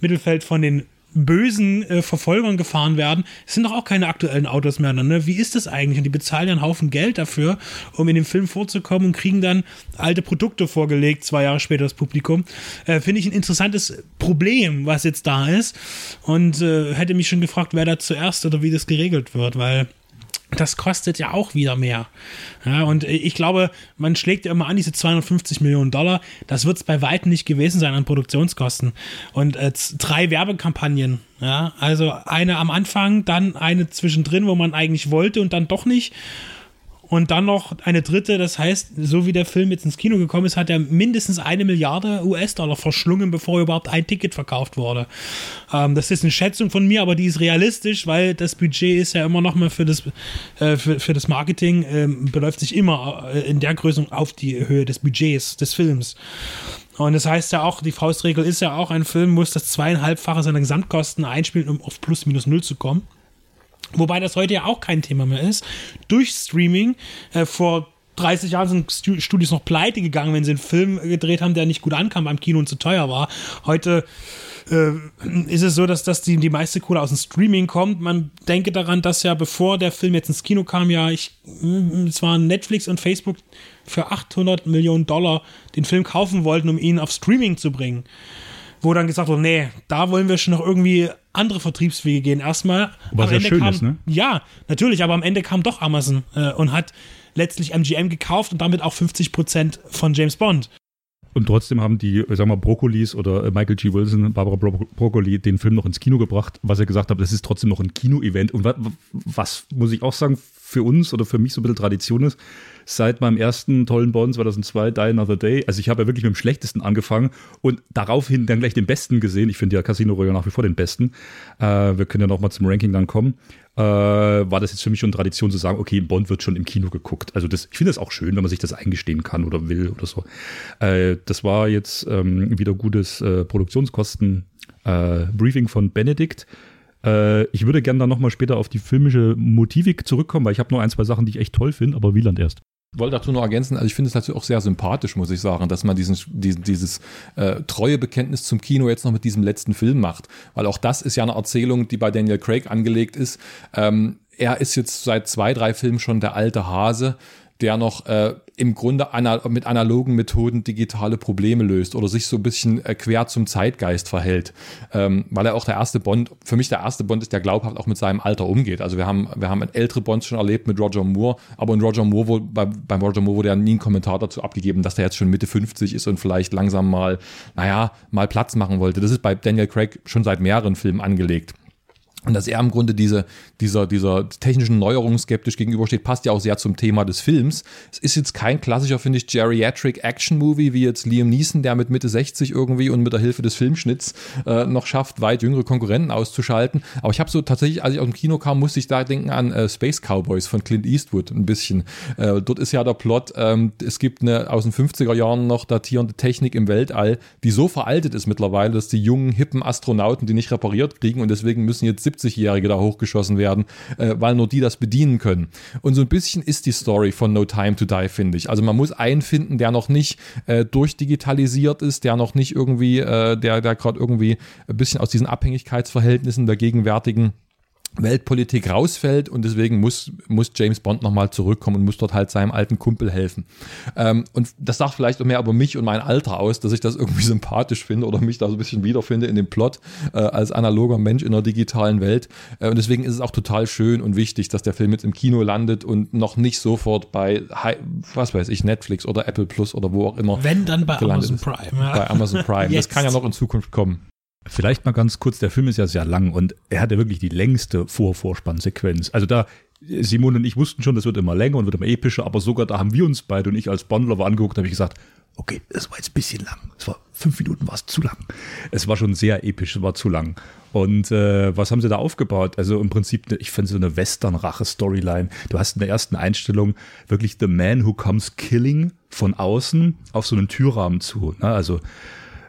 Mittelfeld von den bösen äh, Verfolgern gefahren werden, es sind doch auch keine aktuellen Autos mehr. Ne? Wie ist das eigentlich? Und die bezahlen ja einen Haufen Geld dafür, um in dem Film vorzukommen und kriegen dann alte Produkte vorgelegt, zwei Jahre später das Publikum. Äh, Finde ich ein interessantes Problem, was jetzt da ist. Und äh, hätte mich schon gefragt, wer da zuerst oder wie das geregelt wird, weil das kostet ja auch wieder mehr. Ja, und ich glaube, man schlägt ja immer an, diese 250 Millionen Dollar, das wird es bei weitem nicht gewesen sein an Produktionskosten. Und äh, drei Werbekampagnen, ja, also eine am Anfang, dann eine zwischendrin, wo man eigentlich wollte und dann doch nicht. Und dann noch eine dritte. Das heißt, so wie der Film jetzt ins Kino gekommen ist, hat er mindestens eine Milliarde US-Dollar verschlungen, bevor überhaupt ein Ticket verkauft wurde. Ähm, das ist eine Schätzung von mir, aber die ist realistisch, weil das Budget ist ja immer noch mal für das, äh, für, für das Marketing, ähm, beläuft sich immer äh, in der Größe auf die Höhe des Budgets des Films. Und das heißt ja auch, die Faustregel ist ja auch, ein Film muss das zweieinhalbfache seiner Gesamtkosten einspielen, um auf plus minus null zu kommen. Wobei das heute ja auch kein Thema mehr ist. Durch Streaming, äh, vor 30 Jahren sind Studios noch pleite gegangen, wenn sie einen Film gedreht haben, der nicht gut ankam beim Kino und zu teuer war. Heute äh, ist es so, dass das die, die meiste Kohle aus dem Streaming kommt. Man denke daran, dass ja bevor der Film jetzt ins Kino kam, ja, ich, mm, es waren Netflix und Facebook für 800 Millionen Dollar den Film kaufen wollten, um ihn auf Streaming zu bringen. Wo dann gesagt wurde, nee, da wollen wir schon noch irgendwie andere Vertriebswege gehen. Erstmal. Was ja schön kam, ist, ne? Ja, natürlich, aber am Ende kam doch Amazon äh, und hat letztlich MGM gekauft und damit auch 50 Prozent von James Bond. Und trotzdem haben die, sagen wir, Brokkolis oder äh, Michael G. Wilson, Barbara Bro Broccoli den Film noch ins Kino gebracht, was er gesagt hat, das ist trotzdem noch ein Kino-Event. Und was, was, muss ich auch sagen, für uns oder für mich so ein bisschen Tradition ist, seit meinem ersten tollen Bond 2002, Die Another Day, also ich habe ja wirklich mit dem schlechtesten angefangen und daraufhin dann gleich den besten gesehen. Ich finde ja Casino Royale nach wie vor den besten. Äh, wir können ja noch mal zum Ranking dann kommen äh, war das jetzt für mich schon Tradition zu sagen, okay, Bond wird schon im Kino geguckt. Also das, ich finde das auch schön, wenn man sich das eingestehen kann oder will oder so. Äh, das war jetzt ähm, wieder gutes äh, Produktionskosten-Briefing äh, von Benedikt. Äh, ich würde gerne dann nochmal später auf die filmische Motivik zurückkommen, weil ich habe noch ein, zwei Sachen, die ich echt toll finde, aber Wieland erst wollte dazu noch ergänzen, also ich finde es natürlich auch sehr sympathisch, muss ich sagen, dass man diesen, diesen, dieses äh, treue Bekenntnis zum Kino jetzt noch mit diesem letzten Film macht. Weil auch das ist ja eine Erzählung, die bei Daniel Craig angelegt ist. Ähm, er ist jetzt seit zwei, drei Filmen schon der alte Hase der noch äh, im Grunde ana mit analogen Methoden digitale Probleme löst oder sich so ein bisschen äh, quer zum Zeitgeist verhält. Ähm, weil er auch der erste Bond, für mich der erste Bond ist, der glaubhaft auch mit seinem Alter umgeht. Also wir haben, wir haben ältere Bonds schon erlebt mit Roger Moore, aber in Roger Moore, wo, bei, beim Roger Moore wurde ja nie ein Kommentar dazu abgegeben, dass der jetzt schon Mitte 50 ist und vielleicht langsam mal, naja, mal Platz machen wollte. Das ist bei Daniel Craig schon seit mehreren Filmen angelegt. Und dass er im Grunde diese, dieser, dieser technischen Neuerung skeptisch gegenübersteht, passt ja auch sehr zum Thema des Films. Es ist jetzt kein klassischer, finde ich, Geriatric Action Movie, wie jetzt Liam Neeson, der mit Mitte 60 irgendwie und mit der Hilfe des Filmschnitts äh, noch schafft, weit jüngere Konkurrenten auszuschalten. Aber ich habe so tatsächlich, als ich aus dem Kino kam, musste ich da denken an äh, Space Cowboys von Clint Eastwood ein bisschen. Äh, dort ist ja der Plot, ähm, es gibt eine aus den 50er Jahren noch datierende Technik im Weltall, die so veraltet ist mittlerweile, dass die jungen, hippen Astronauten die nicht repariert kriegen und deswegen müssen jetzt 70-Jährige da hochgeschossen werden, äh, weil nur die das bedienen können. Und so ein bisschen ist die Story von No Time to Die, finde ich. Also man muss einen finden, der noch nicht äh, durchdigitalisiert ist, der noch nicht irgendwie, äh, der, der gerade irgendwie ein bisschen aus diesen Abhängigkeitsverhältnissen der gegenwärtigen Weltpolitik rausfällt und deswegen muss, muss James Bond nochmal zurückkommen und muss dort halt seinem alten Kumpel helfen. Ähm, und das sagt vielleicht auch mehr über mich und mein Alter aus, dass ich das irgendwie sympathisch finde oder mich da so ein bisschen wiederfinde in dem Plot äh, als analoger Mensch in einer digitalen Welt. Äh, und deswegen ist es auch total schön und wichtig, dass der Film jetzt im Kino landet und noch nicht sofort bei, was weiß ich, Netflix oder Apple Plus oder wo auch immer. Wenn dann bei Amazon Prime. Ja. Bei Amazon Prime. das kann ja noch in Zukunft kommen. Vielleicht mal ganz kurz, der Film ist ja sehr lang und er hat ja wirklich die längste Vor-Vorspannsequenz. Also da, Simon und ich wussten schon, das wird immer länger und wird immer epischer, aber sogar da haben wir uns beide und ich als Bondlover angeguckt, habe ich gesagt, okay, das war jetzt ein bisschen lang. Es war fünf Minuten, war es zu lang. Es war schon sehr episch, es war zu lang. Und äh, was haben sie da aufgebaut? Also im Prinzip, ich finde so eine Western-Rache-Storyline. Du hast in der ersten Einstellung wirklich The Man Who Comes Killing von außen auf so einen Türrahmen zu. Ne? Also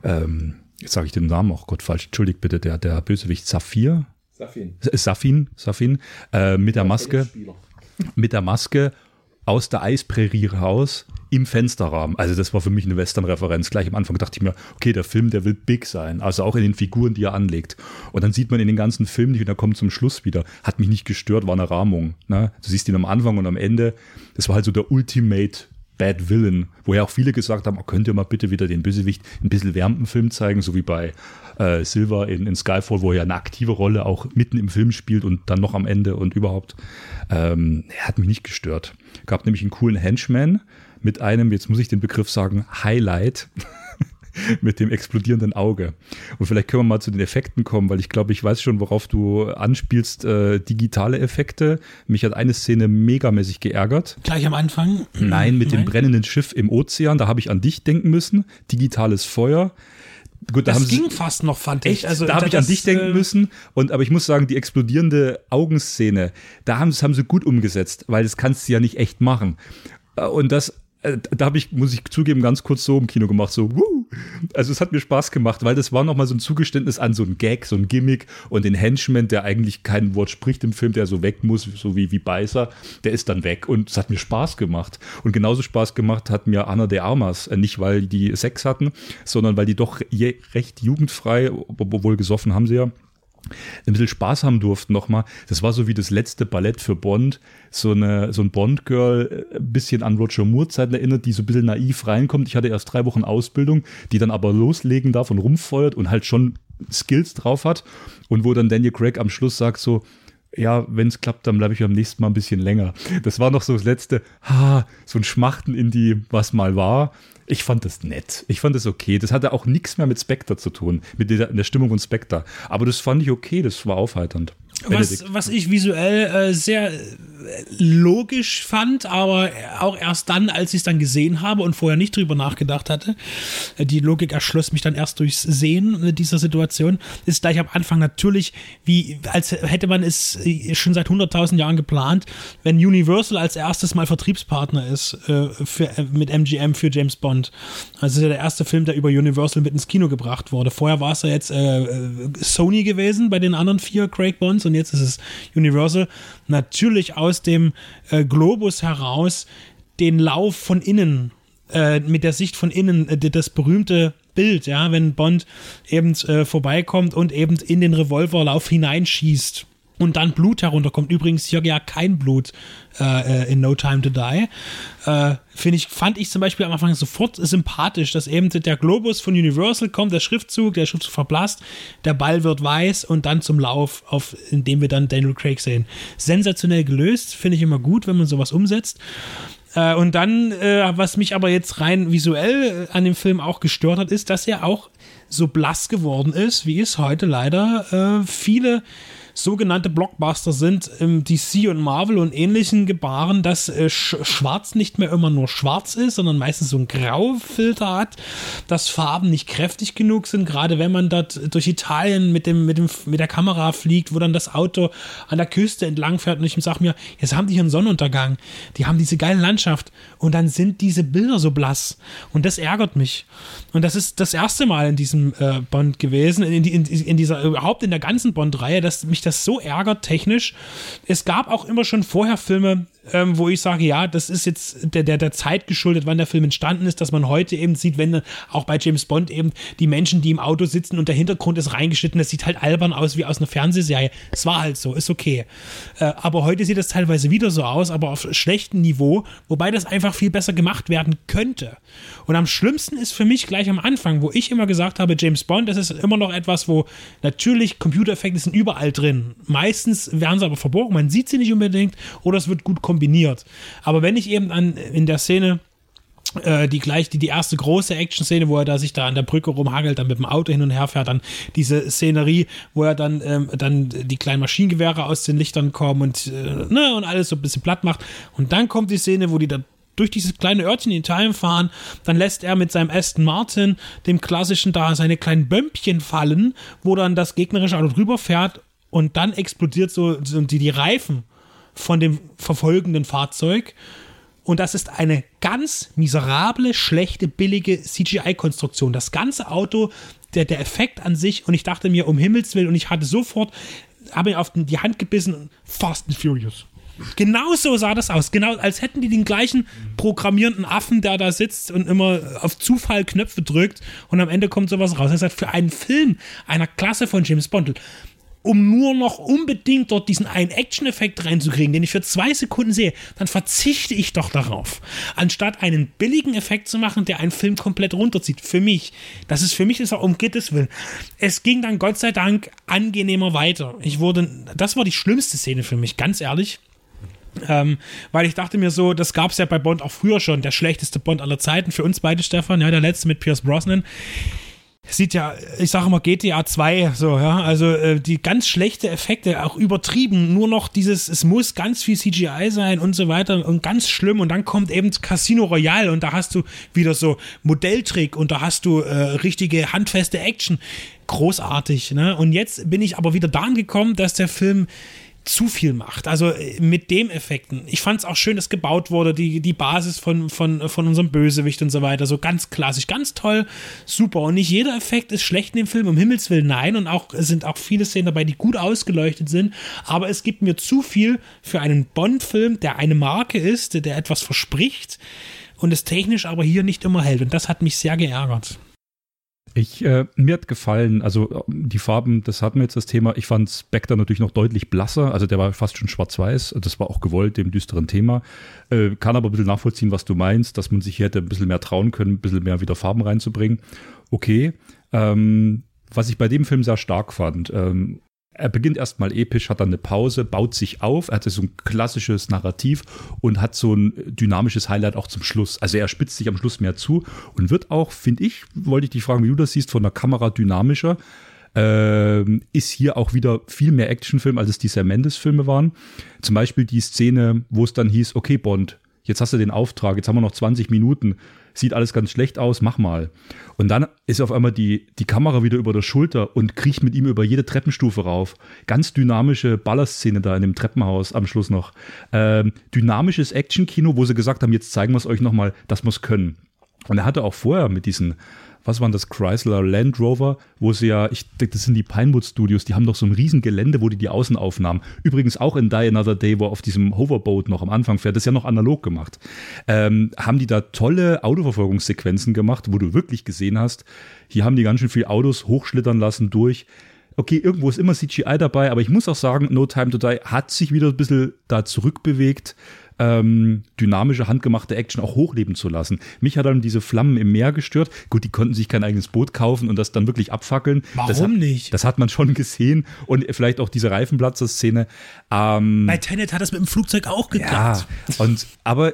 ähm, jetzt sage ich den Namen auch Gott falsch, entschuldigt bitte, der, der Bösewicht Saphir. Safin. Safin, Safin, äh, mit der Maske, mit der Maske aus der Eisprärie raus im Fensterrahmen. Also das war für mich eine Western-Referenz. Gleich am Anfang dachte ich mir, okay, der Film, der will big sein. Also auch in den Figuren, die er anlegt. Und dann sieht man in den ganzen Filmen, die da kommen zum Schluss wieder, hat mich nicht gestört, war eine Rahmung. Ne? Du siehst ihn am Anfang und am Ende. Das war halt so der Ultimate Bad Villain, wo ja auch viele gesagt haben, oh, könnt ihr mal bitte wieder den Bösewicht ein bisschen wärmten Film zeigen, so wie bei äh, Silver in, in Skyfall, wo er eine aktive Rolle auch mitten im Film spielt und dann noch am Ende und überhaupt. Ähm, er hat mich nicht gestört. Gab nämlich einen coolen Henchman mit einem, jetzt muss ich den Begriff sagen, Highlight. mit dem explodierenden Auge. Und vielleicht können wir mal zu den Effekten kommen, weil ich glaube, ich weiß schon, worauf du anspielst. Äh, digitale Effekte. Mich hat eine Szene megamäßig geärgert. Gleich am Anfang? Nein, mit dem Nein. brennenden Schiff im Ozean. Da habe ich an dich denken müssen. Digitales Feuer. Gut, da Das haben sie, ging fast noch, fand ich. Echt? Also, da habe ich an dich denken äh, müssen. Und aber ich muss sagen, die explodierende Augenszene, da haben, das haben sie gut umgesetzt, weil das kannst du ja nicht echt machen. Äh, Und das, da habe ich, muss ich zugeben, ganz kurz so im Kino gemacht, so, wuh. Also es hat mir Spaß gemacht, weil das war nochmal so ein Zugeständnis an so ein Gag, so ein Gimmick und den Henchman, der eigentlich kein Wort spricht im Film, der so weg muss, so wie, wie Beißer, der ist dann weg und es hat mir Spaß gemacht. Und genauso Spaß gemacht hat mir Anna de Armas, äh, nicht weil die Sex hatten, sondern weil die doch je, recht jugendfrei, obwohl gesoffen haben sie ja, ein bisschen Spaß haben durften nochmal. Das war so wie das letzte Ballett für Bond. So, eine, so ein Bond-Girl, äh, ein bisschen an Roger Moore-Zeiten erinnert, die so ein bisschen naiv reinkommt. Ich hatte erst drei Wochen Ausbildung, die dann aber loslegen darf und rumfeuert und halt schon Skills drauf hat. Und wo dann Daniel Craig am Schluss sagt so, ja, wenn es klappt, dann bleibe ich am nächsten Mal ein bisschen länger. Das war noch so das letzte, ha, so ein Schmachten in die, was mal war. Ich fand das nett. Ich fand das okay. Das hatte auch nichts mehr mit Spectre zu tun, mit der, der Stimmung von Spectre. Aber das fand ich okay, das war aufheiternd. Was, was ich visuell äh, sehr logisch fand, aber auch erst dann, als ich es dann gesehen habe und vorher nicht drüber nachgedacht hatte. Die Logik erschloss mich dann erst durchs Sehen dieser Situation. Ist gleich am Anfang natürlich, wie als hätte man es äh, schon seit 100.000 Jahren geplant, wenn Universal als erstes mal Vertriebspartner ist äh, für, äh, mit MGM für James Bond. Also ist ja der erste Film, der über Universal mit ins Kino gebracht wurde. Vorher war es ja jetzt äh, äh, Sony gewesen bei den anderen vier Craig Bonds und jetzt ist es Universal. Natürlich aus dem äh, Globus heraus den Lauf von innen, äh, mit der Sicht von innen, äh, das berühmte Bild, ja, wenn Bond eben äh, vorbeikommt und eben in den Revolverlauf hineinschießt und dann Blut herunterkommt. Übrigens hier ja kein Blut äh, äh, in No Time to Die. Äh, Finde ich, fand ich zum Beispiel am Anfang sofort sympathisch, dass eben der Globus von Universal kommt, der Schriftzug, der Schriftzug verblasst, der Ball wird weiß und dann zum Lauf, auf, in dem wir dann Daniel Craig sehen. Sensationell gelöst, finde ich immer gut, wenn man sowas umsetzt. Äh, und dann, äh, was mich aber jetzt rein visuell äh, an dem Film auch gestört hat, ist, dass er auch so blass geworden ist, wie es heute leider viele sogenannte Blockbuster sind im DC und Marvel und ähnlichen Gebaren, dass äh, Sch Schwarz nicht mehr immer nur schwarz ist, sondern meistens so ein Graufilter hat, dass Farben nicht kräftig genug sind, gerade wenn man dort durch Italien mit, dem, mit, dem, mit der Kamera fliegt, wo dann das Auto an der Küste entlang fährt und ich sag mir, jetzt haben die hier einen Sonnenuntergang, die haben diese geile Landschaft. Und dann sind diese Bilder so blass. Und das ärgert mich. Und das ist das erste Mal in diesem äh, Bond gewesen, in, in, in dieser, überhaupt in der ganzen Bond-Reihe, dass mich das so ärgert technisch. Es gab auch immer schon vorher Filme, ähm, wo ich sage, ja, das ist jetzt der, der, der Zeit geschuldet, wann der Film entstanden ist, dass man heute eben sieht, wenn auch bei James Bond eben die Menschen, die im Auto sitzen und der Hintergrund ist reingeschnitten, das sieht halt albern aus wie aus einer Fernsehserie. Es war halt so, ist okay. Äh, aber heute sieht das teilweise wieder so aus, aber auf schlechtem Niveau, wobei das einfach viel besser gemacht werden könnte. Und am schlimmsten ist für mich gleich am Anfang, wo ich immer gesagt habe, James Bond, das ist immer noch etwas, wo natürlich Computereffekte sind überall drin. Meistens werden sie aber verborgen, man sieht sie nicht unbedingt oder es wird gut kombiniert. Aber wenn ich eben an, in der Szene äh, die gleich die, die erste große Action-Szene, wo er da sich da an der Brücke rumhagelt, dann mit dem Auto hin und her fährt, dann diese Szenerie, wo er dann, ähm, dann die kleinen Maschinengewehre aus den Lichtern kommen und, äh, ne, und alles so ein bisschen platt macht. Und dann kommt die Szene, wo die da durch dieses kleine Örtchen in Italien fahren, dann lässt er mit seinem Aston Martin, dem klassischen da, seine kleinen Bömpchen fallen, wo dann das gegnerische Auto drüber fährt und dann explodiert so, so die, die Reifen von dem verfolgenden Fahrzeug. Und das ist eine ganz miserable, schlechte, billige CGI-Konstruktion. Das ganze Auto, der, der Effekt an sich, und ich dachte mir, um Himmels Willen, und ich hatte sofort, habe mir auf die Hand gebissen, Fast and Furious. Genau so sah das aus. Genau, als hätten die den gleichen programmierenden Affen, der da sitzt und immer auf Zufall Knöpfe drückt und am Ende kommt sowas raus. Das heißt, für einen Film einer Klasse von James Bond, um nur noch unbedingt dort diesen einen Action-Effekt reinzukriegen, den ich für zwei Sekunden sehe, dann verzichte ich doch darauf. Anstatt einen billigen Effekt zu machen, der einen Film komplett runterzieht. Für mich. Das ist für mich ist auch um Gottes Willen. Es ging dann Gott sei Dank angenehmer weiter. Ich wurde, das war die schlimmste Szene für mich, ganz ehrlich Ähm, weil ich dachte mir so, das gab es ja bei Bond auch früher schon, der schlechteste Bond aller Zeiten. Für uns beide, Stefan, ja, der letzte mit Pierce Brosnan sieht ja, ich sage immer GTA 2, so, ja, also äh, die ganz schlechte Effekte, auch übertrieben, nur noch dieses, es muss ganz viel CGI sein und so weiter und ganz schlimm. Und dann kommt eben Casino Royale und da hast du wieder so Modelltrick und da hast du äh, richtige handfeste Action, großartig, ne, und jetzt bin ich aber wieder da angekommen, dass der Film zu viel macht. Also äh, mit dem Effekten. Ich fand es auch schön, dass gebaut wurde, die, die Basis von, von, von unserem Bösewicht und so weiter. So ganz klassisch, ganz toll, super. Und nicht jeder Effekt ist schlecht in dem Film, um Himmels Willen, nein. Und auch sind auch viele Szenen dabei, die gut ausgeleuchtet sind. Aber es gibt mir zu viel für einen Bond-Film, der eine Marke ist, der etwas verspricht und es technisch aber hier nicht immer hält. Und das hat mich sehr geärgert. Ich, äh, mir hat gefallen, also die Farben, das hatten wir jetzt das Thema. Ich fand Spectre natürlich noch deutlich blasser, also der war fast schon schwarz-weiß. Das war auch gewollt, dem düsteren Thema. Äh, kann aber ein bisschen nachvollziehen, was du meinst, dass man sich hier hätte ein bisschen mehr trauen können, ein bisschen mehr wieder Farben reinzubringen. Okay. Ähm, was ich bei dem Film sehr stark fand, ähm, er beginnt erstmal episch, hat dann eine Pause, baut sich auf, er hat so ein klassisches Narrativ und hat so ein dynamisches Highlight auch zum Schluss. Also er spitzt sich am Schluss mehr zu und wird auch, finde ich, wollte ich dich fragen, wie du das siehst, von der Kamera dynamischer. Ähm, ist hier auch wieder viel mehr Actionfilm, als es die Sam Mendes-Filme waren. Zum Beispiel die Szene, wo es dann hieß, okay, Bond, jetzt hast du den Auftrag, jetzt haben wir noch 20 Minuten, sieht alles ganz schlecht aus, mach mal. Und dann ist auf einmal die, die Kamera wieder über der Schulter und kriecht mit ihm über jede Treppenstufe rauf. Ganz dynamische Ballerszene da in dem Treppenhaus am Schluss noch. Ähm, dynamisches Actionkino, wo sie gesagt haben, jetzt zeigen wir es euch nochmal, dass wir es können. Und er hatte auch vorher mit diesen was waren das, Chrysler Land Rover, wo sie ja, ich denke, das sind die Pinewood Studios, die haben doch so ein riesen Gelände, wo die die Außenaufnahmen, übrigens auch in Die Another Day, wo auf diesem Hoverboat noch am Anfang fährt, das ist ja noch analog gemacht, ähm, haben die da tolle Autoverfolgungssequenzen gemacht, wo du wirklich gesehen hast, hier haben die ganz schön viel Autos hochschlittern lassen durch, okay, irgendwo ist immer CGI dabei, aber ich muss auch sagen, No Time to Die hat sich wieder ein bisschen da zurückbewegt ähm, dynamische, handgemachte Action auch hochleben zu lassen. Mich hat dann diese Flammen im Meer gestört. Gut, die konnten sich kein eigenes Boot kaufen und das dann wirklich abfackeln. Warum das hat, nicht? Das hat man schon gesehen und vielleicht auch diese Reifenplatzer-Szene. Ähm, Bei Tenet hat das mit dem Flugzeug auch geklappt. Ja, und, aber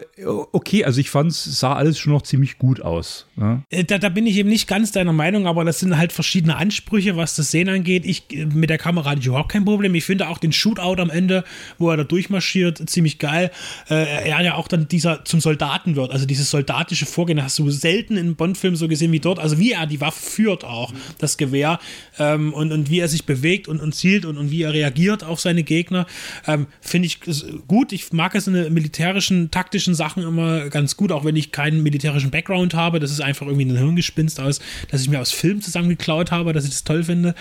okay, also ich fand es sah alles schon noch ziemlich gut aus. Ja? Äh, da, da bin ich eben nicht ganz deiner Meinung, aber das sind halt verschiedene Ansprüche, was das Sehen angeht. Ich, mit der Kamera hatte ich überhaupt kein Problem. Ich finde auch den Shootout am Ende, wo er da durchmarschiert, ziemlich geil äh, er ja auch dann dieser zum Soldaten wird. Also dieses soldatische Vorgehen hast du selten in Bond-Filmen so gesehen wie dort. Also wie er die Waffe führt auch, das Gewehr ähm, und, und wie er sich bewegt und, und zielt und, und wie er reagiert auf seine Gegner, ähm, finde ich gut. Ich mag es in den militärischen, taktischen Sachen immer ganz gut, auch wenn ich keinen militärischen Background habe. Das ist einfach irgendwie ein Hirngespinst aus, dass ich mir aus Filmen zusammengeklaut habe, dass ich das toll finde.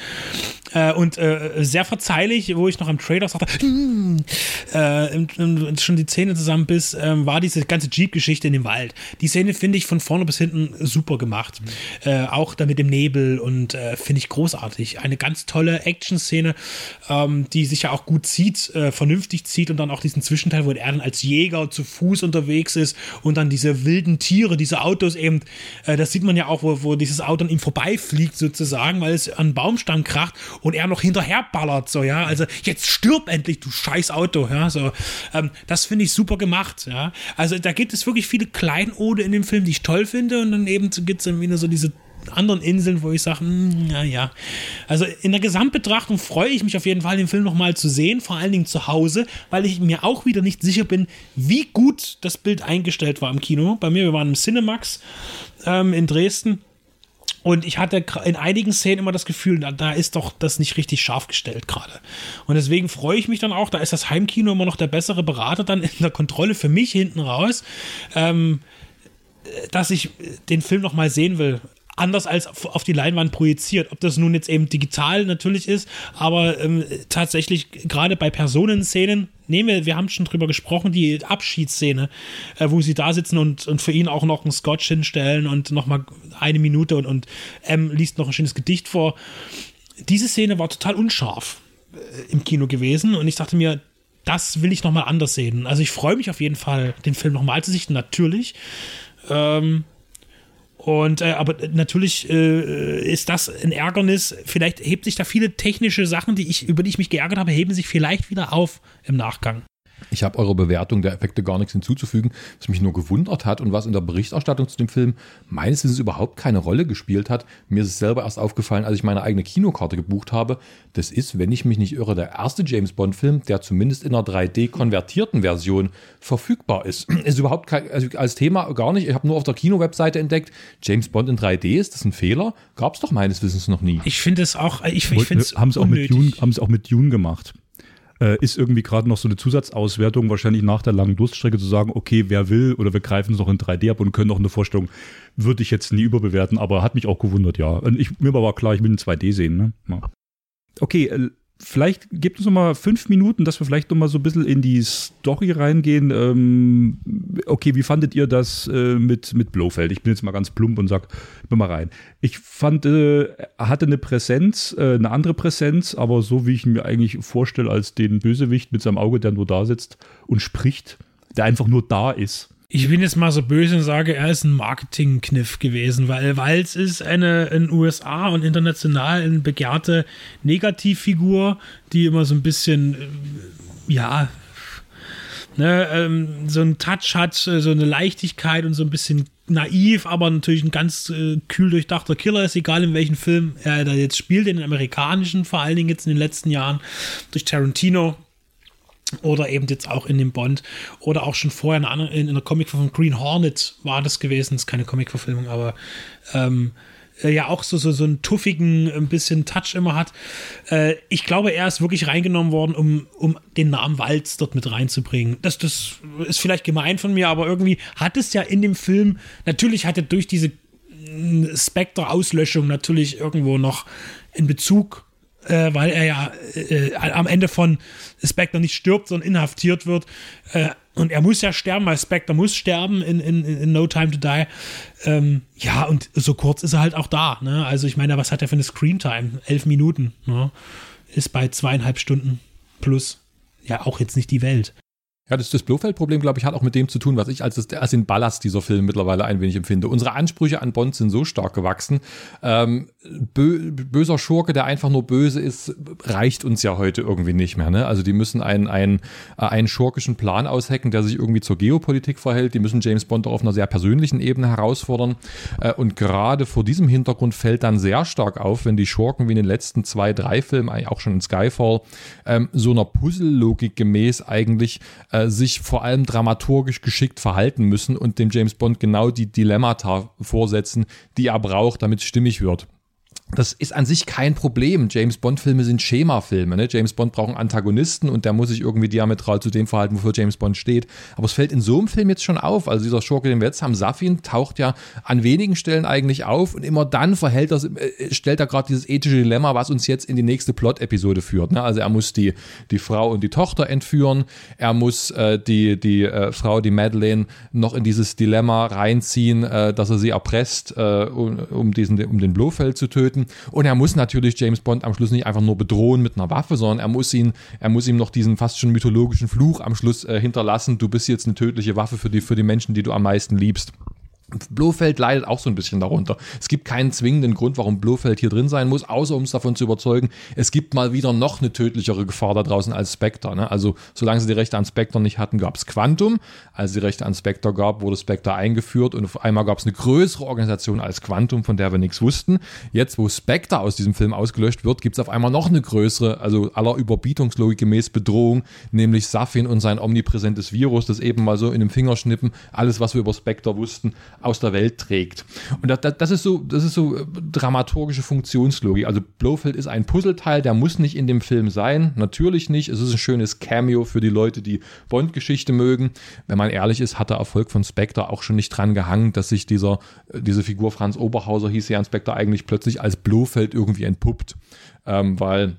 Äh, und äh, sehr verzeihlich, wo ich noch am Trailer sagte, äh, schon die Zähne zusammenbiss, ähm, war diese ganze Jeep-Geschichte in dem Wald. Die Szene finde ich von vorne bis hinten super gemacht. Mhm. Äh, auch da mit dem Nebel und äh, finde ich großartig. Eine ganz tolle Action-Szene, ähm, die sich ja auch gut zieht, äh, vernünftig zieht und dann auch diesen Zwischenteil, wo er dann als Jäger zu Fuß unterwegs ist und dann diese wilden Tiere, diese Autos eben, äh, das sieht man ja auch, wo, wo dieses Auto an ihm vorbeifliegt sozusagen, weil es an einen Baumstamm kracht und er noch hinterher ballert, so, ja. Also jetzt stirb endlich, du scheiß Auto, ja. So, ähm, das finde ich super gemacht, ja. Also da gibt es wirklich viele Kleinode in dem Film, die ich toll finde und dann eben gibt es dann wieder so diese anderen Inseln, wo ich sage, naja. Hm, also in der Gesamtbetrachtung freue ich mich auf jeden Fall, den Film nochmal zu sehen, vor allen Dingen zu Hause, weil ich mir auch wieder nicht sicher bin, wie gut das Bild eingestellt war im Kino. Bei mir, wir waren im Cinemax ähm, in Dresden und ich hatte in einigen Szenen immer das Gefühl, da, ist doch das nicht richtig scharf gestellt gerade. Und deswegen freue ich mich dann auch, da ist das Heimkino immer noch der bessere Berater dann in der Kontrolle für mich hinten raus, ähm, dass ich den Film noch mal sehen will anders als auf die Leinwand projiziert. Ob das nun jetzt eben digital natürlich ist, aber ähm, tatsächlich gerade bei Personenszenen, nehmen wir, wir haben schon drüber gesprochen, die Abschiedsszene, äh, wo sie da sitzen und, und für ihn auch noch einen Scotch hinstellen und nochmal eine Minute und, und M liest noch ein schönes Gedicht vor. Diese Szene war total unscharf äh, im Kino gewesen und ich dachte mir, das will ich nochmal anders sehen. Also ich freue mich auf jeden Fall, den Film nochmal zu sichten, natürlich. Ähm, und äh, aber natürlich äh, ist das ein Ärgernis. Vielleicht hebt sich da viele technische Sachen, die ich, über die ich mich geärgert habe, heben sich vielleicht wieder auf im Nachgang. Ich habe eurer Bewertung der Effekte gar nichts hinzuzufügen, was mich nur gewundert hat und was in der Berichterstattung zu dem Film meines Wissens überhaupt keine Rolle gespielt hat. Mir ist es selber erst aufgefallen, als ich meine eigene Kinokarte gebucht habe. Das ist, wenn ich mich nicht irre, der erste James Bond-Film, der zumindest in einer 3D-konvertierten Version verfügbar ist. Ist überhaupt kein, also als Thema gar nicht. Ich habe nur auf der Kino-Webseite entdeckt, James Bond in 3D, ist das ein Fehler? Gab es doch meines Wissens noch nie. Ich finde es auch, ich, ich finde es haben sie auch mit Dune, haben sie auch mit Dune gemacht äh, ist irgendwie gerade noch so eine Zusatzauswertung, wahrscheinlich nach der langen Durststrecke zu sagen, okay, wer will oder wir greifen es noch in 3D ab und können noch eine Vorstellung, würde ich jetzt nie überbewerten, aber hat mich auch gewundert, ja. Ich, mir war klar, ich will in 2D sehen, ne? Ja. Okay, äh, vielleicht gibt es noch mal fünf Minuten, dass wir vielleicht noch mal so ein bisschen in die Story reingehen. Ähm, okay, wie fandet ihr das äh, mit, mit Blofeld? Ich bin jetzt mal ganz plump und sag, ich bin mal rein. Ich fand, äh, er hatte eine Präsenz, äh, eine andere Präsenz, aber so wie ich ihn mir eigentlich vorstelle als den Bösewicht mit seinem Auge, der nur da sitzt und spricht, der einfach nur da ist ich bin jetzt mal so böse und sage, er ist ein Marketingkniff gewesen, weil Walz ist eine in USA und international eine begehrte Negativfigur, die immer so ein bisschen, äh, ja, ne, ähm, so einen Touch hat, äh, so eine Leichtigkeit und so ein bisschen naiv, aber natürlich ein ganz äh, kühl durchdachter Killer ist, egal in welchem Film er da jetzt spielt, in den amerikanischen, vor allen Dingen jetzt in den letzten Jahren durch Tarantino oder eben jetzt auch in dem Bond oder auch schon vorher in einer, in einer Comicverfilmung Green Hornet war das gewesen, das ist keine Comicverfilmung, aber ähm, äh, ja auch so, so, so einen tuffigen, ein bisschen Touch immer hat. Äh, ich glaube, er ist wirklich reingenommen worden, um, um den Namen Walz dort mit reinzubringen. Das, das ist vielleicht gemein von mir, aber irgendwie hat es ja in dem Film, natürlich hat er durch diese mm, Spectre-Auslöschung natürlich irgendwo noch in Bezug äh, weil er ja äh, am Ende von Spectre nicht stirbt, sondern inhaftiert wird. Äh, und er muss ja sterben, weil Spectre muss sterben in, in, in No Time to Die. Ähm, ja, und so kurz ist er halt auch da. Ne? Also ich meine, was hat er für eine Screentime? Elf Minuten. Ne? Ist bei zweieinhalb Stunden plus. Ja, auch jetzt nicht die Welt. Ja, das, das Blofeld-Problem, glaube ich, hat auch mit dem zu tun, was ich als, das, als den Ballast dieser Film mittlerweile ein wenig empfinde. Unsere Ansprüche an Bond sind so stark gewachsen. Ähm, bö böser Schurke, der einfach nur böse ist, reicht uns ja heute irgendwie nicht mehr. Ne? Also die müssen einen, einen, äh, einen schurkischen Plan aushecken, der sich irgendwie zur Geopolitik verhält. Die müssen James Bond auch auf einer sehr persönlichen Ebene herausfordern. Äh, und gerade vor diesem Hintergrund fällt dann sehr stark auf, wenn die Schurken wie in den letzten zwei, drei Filmen, auch schon in Skyfall, ähm, so einer Puzzle-Logik gemäß eigentlich äh, äh, sich vor allem dramaturgisch geschickt verhalten müssen und dem James Bond genau die Dilemmata vorsetzen, die er braucht, damit es stimmig wird das ist an sich kein Problem. James Bond-Filme sind Schemafilme. Ne? James Bond braucht einen Antagonisten und der muss sich irgendwie diametral zu dem verhalten, wofür James Bond steht. Aber es fällt in so einem Film jetzt schon auf. Also dieser Schurke, den wir jetzt haben, Safin, taucht ja an wenigen Stellen eigentlich auf und immer dann verhält er, äh, stellt er gerade dieses ethische Dilemma, was uns jetzt in die nächste Plot-Episode führt. Ne? Also er muss die, die Frau und die Tochter entführen. Er muss äh, die, die äh, Frau, die Madeleine, noch in dieses Dilemma reinziehen, äh, dass er sie erpresst, äh, um, um, diesen, um den Blofeld zu töten töten. Und er muss natürlich James Bond am Schluss nicht einfach nur bedrohen mit einer Waffe, sondern er muss ihn, er muss ihm noch diesen fast schon mythologischen Fluch am Schluss äh, hinterlassen. Du bist jetzt eine tödliche Waffe für die, für die Menschen, die du am meisten liebst. Blofeld leidet auch so ein bisschen darunter. Es gibt keinen zwingenden Grund, warum Blofeld hier drin sein muss, außer um es davon zu überzeugen, es gibt mal wieder noch eine tödlichere Gefahr da draußen als Spectre. Ne? Also solange sie die Rechte an Spectre nicht hatten, gab es Quantum. Als die Rechte an Spectre gab, wurde Spectre eingeführt und auf einmal gab es eine größere Organisation als Quantum, von der wir nichts wussten. Jetzt, wo Spectre aus diesem Film ausgelöscht wird, gibt es auf einmal noch eine größere, also aller Überbietungslogik gemäß Bedrohung, nämlich Safin und sein omnipräsentes Virus, das eben mal so in dem Fingerschnippen alles, was wir über Spectre wussten, aus der Welt trägt. Und das, das, ist so, das ist so äh, dramaturgische Funktionslogik. Also Blofeld ist ein Puzzleteil, der muss nicht in dem Film sein. Natürlich nicht. Es ist ein schönes Cameo für die Leute, die Bond-Geschichte mögen. Wenn man ehrlich ist, hat der Erfolg von Spectre auch schon nicht dran gehangen, dass sich dieser, äh, diese Figur Franz Oberhauser hieß ja Spectre eigentlich plötzlich als Blofeld irgendwie entpuppt. Ähm, weil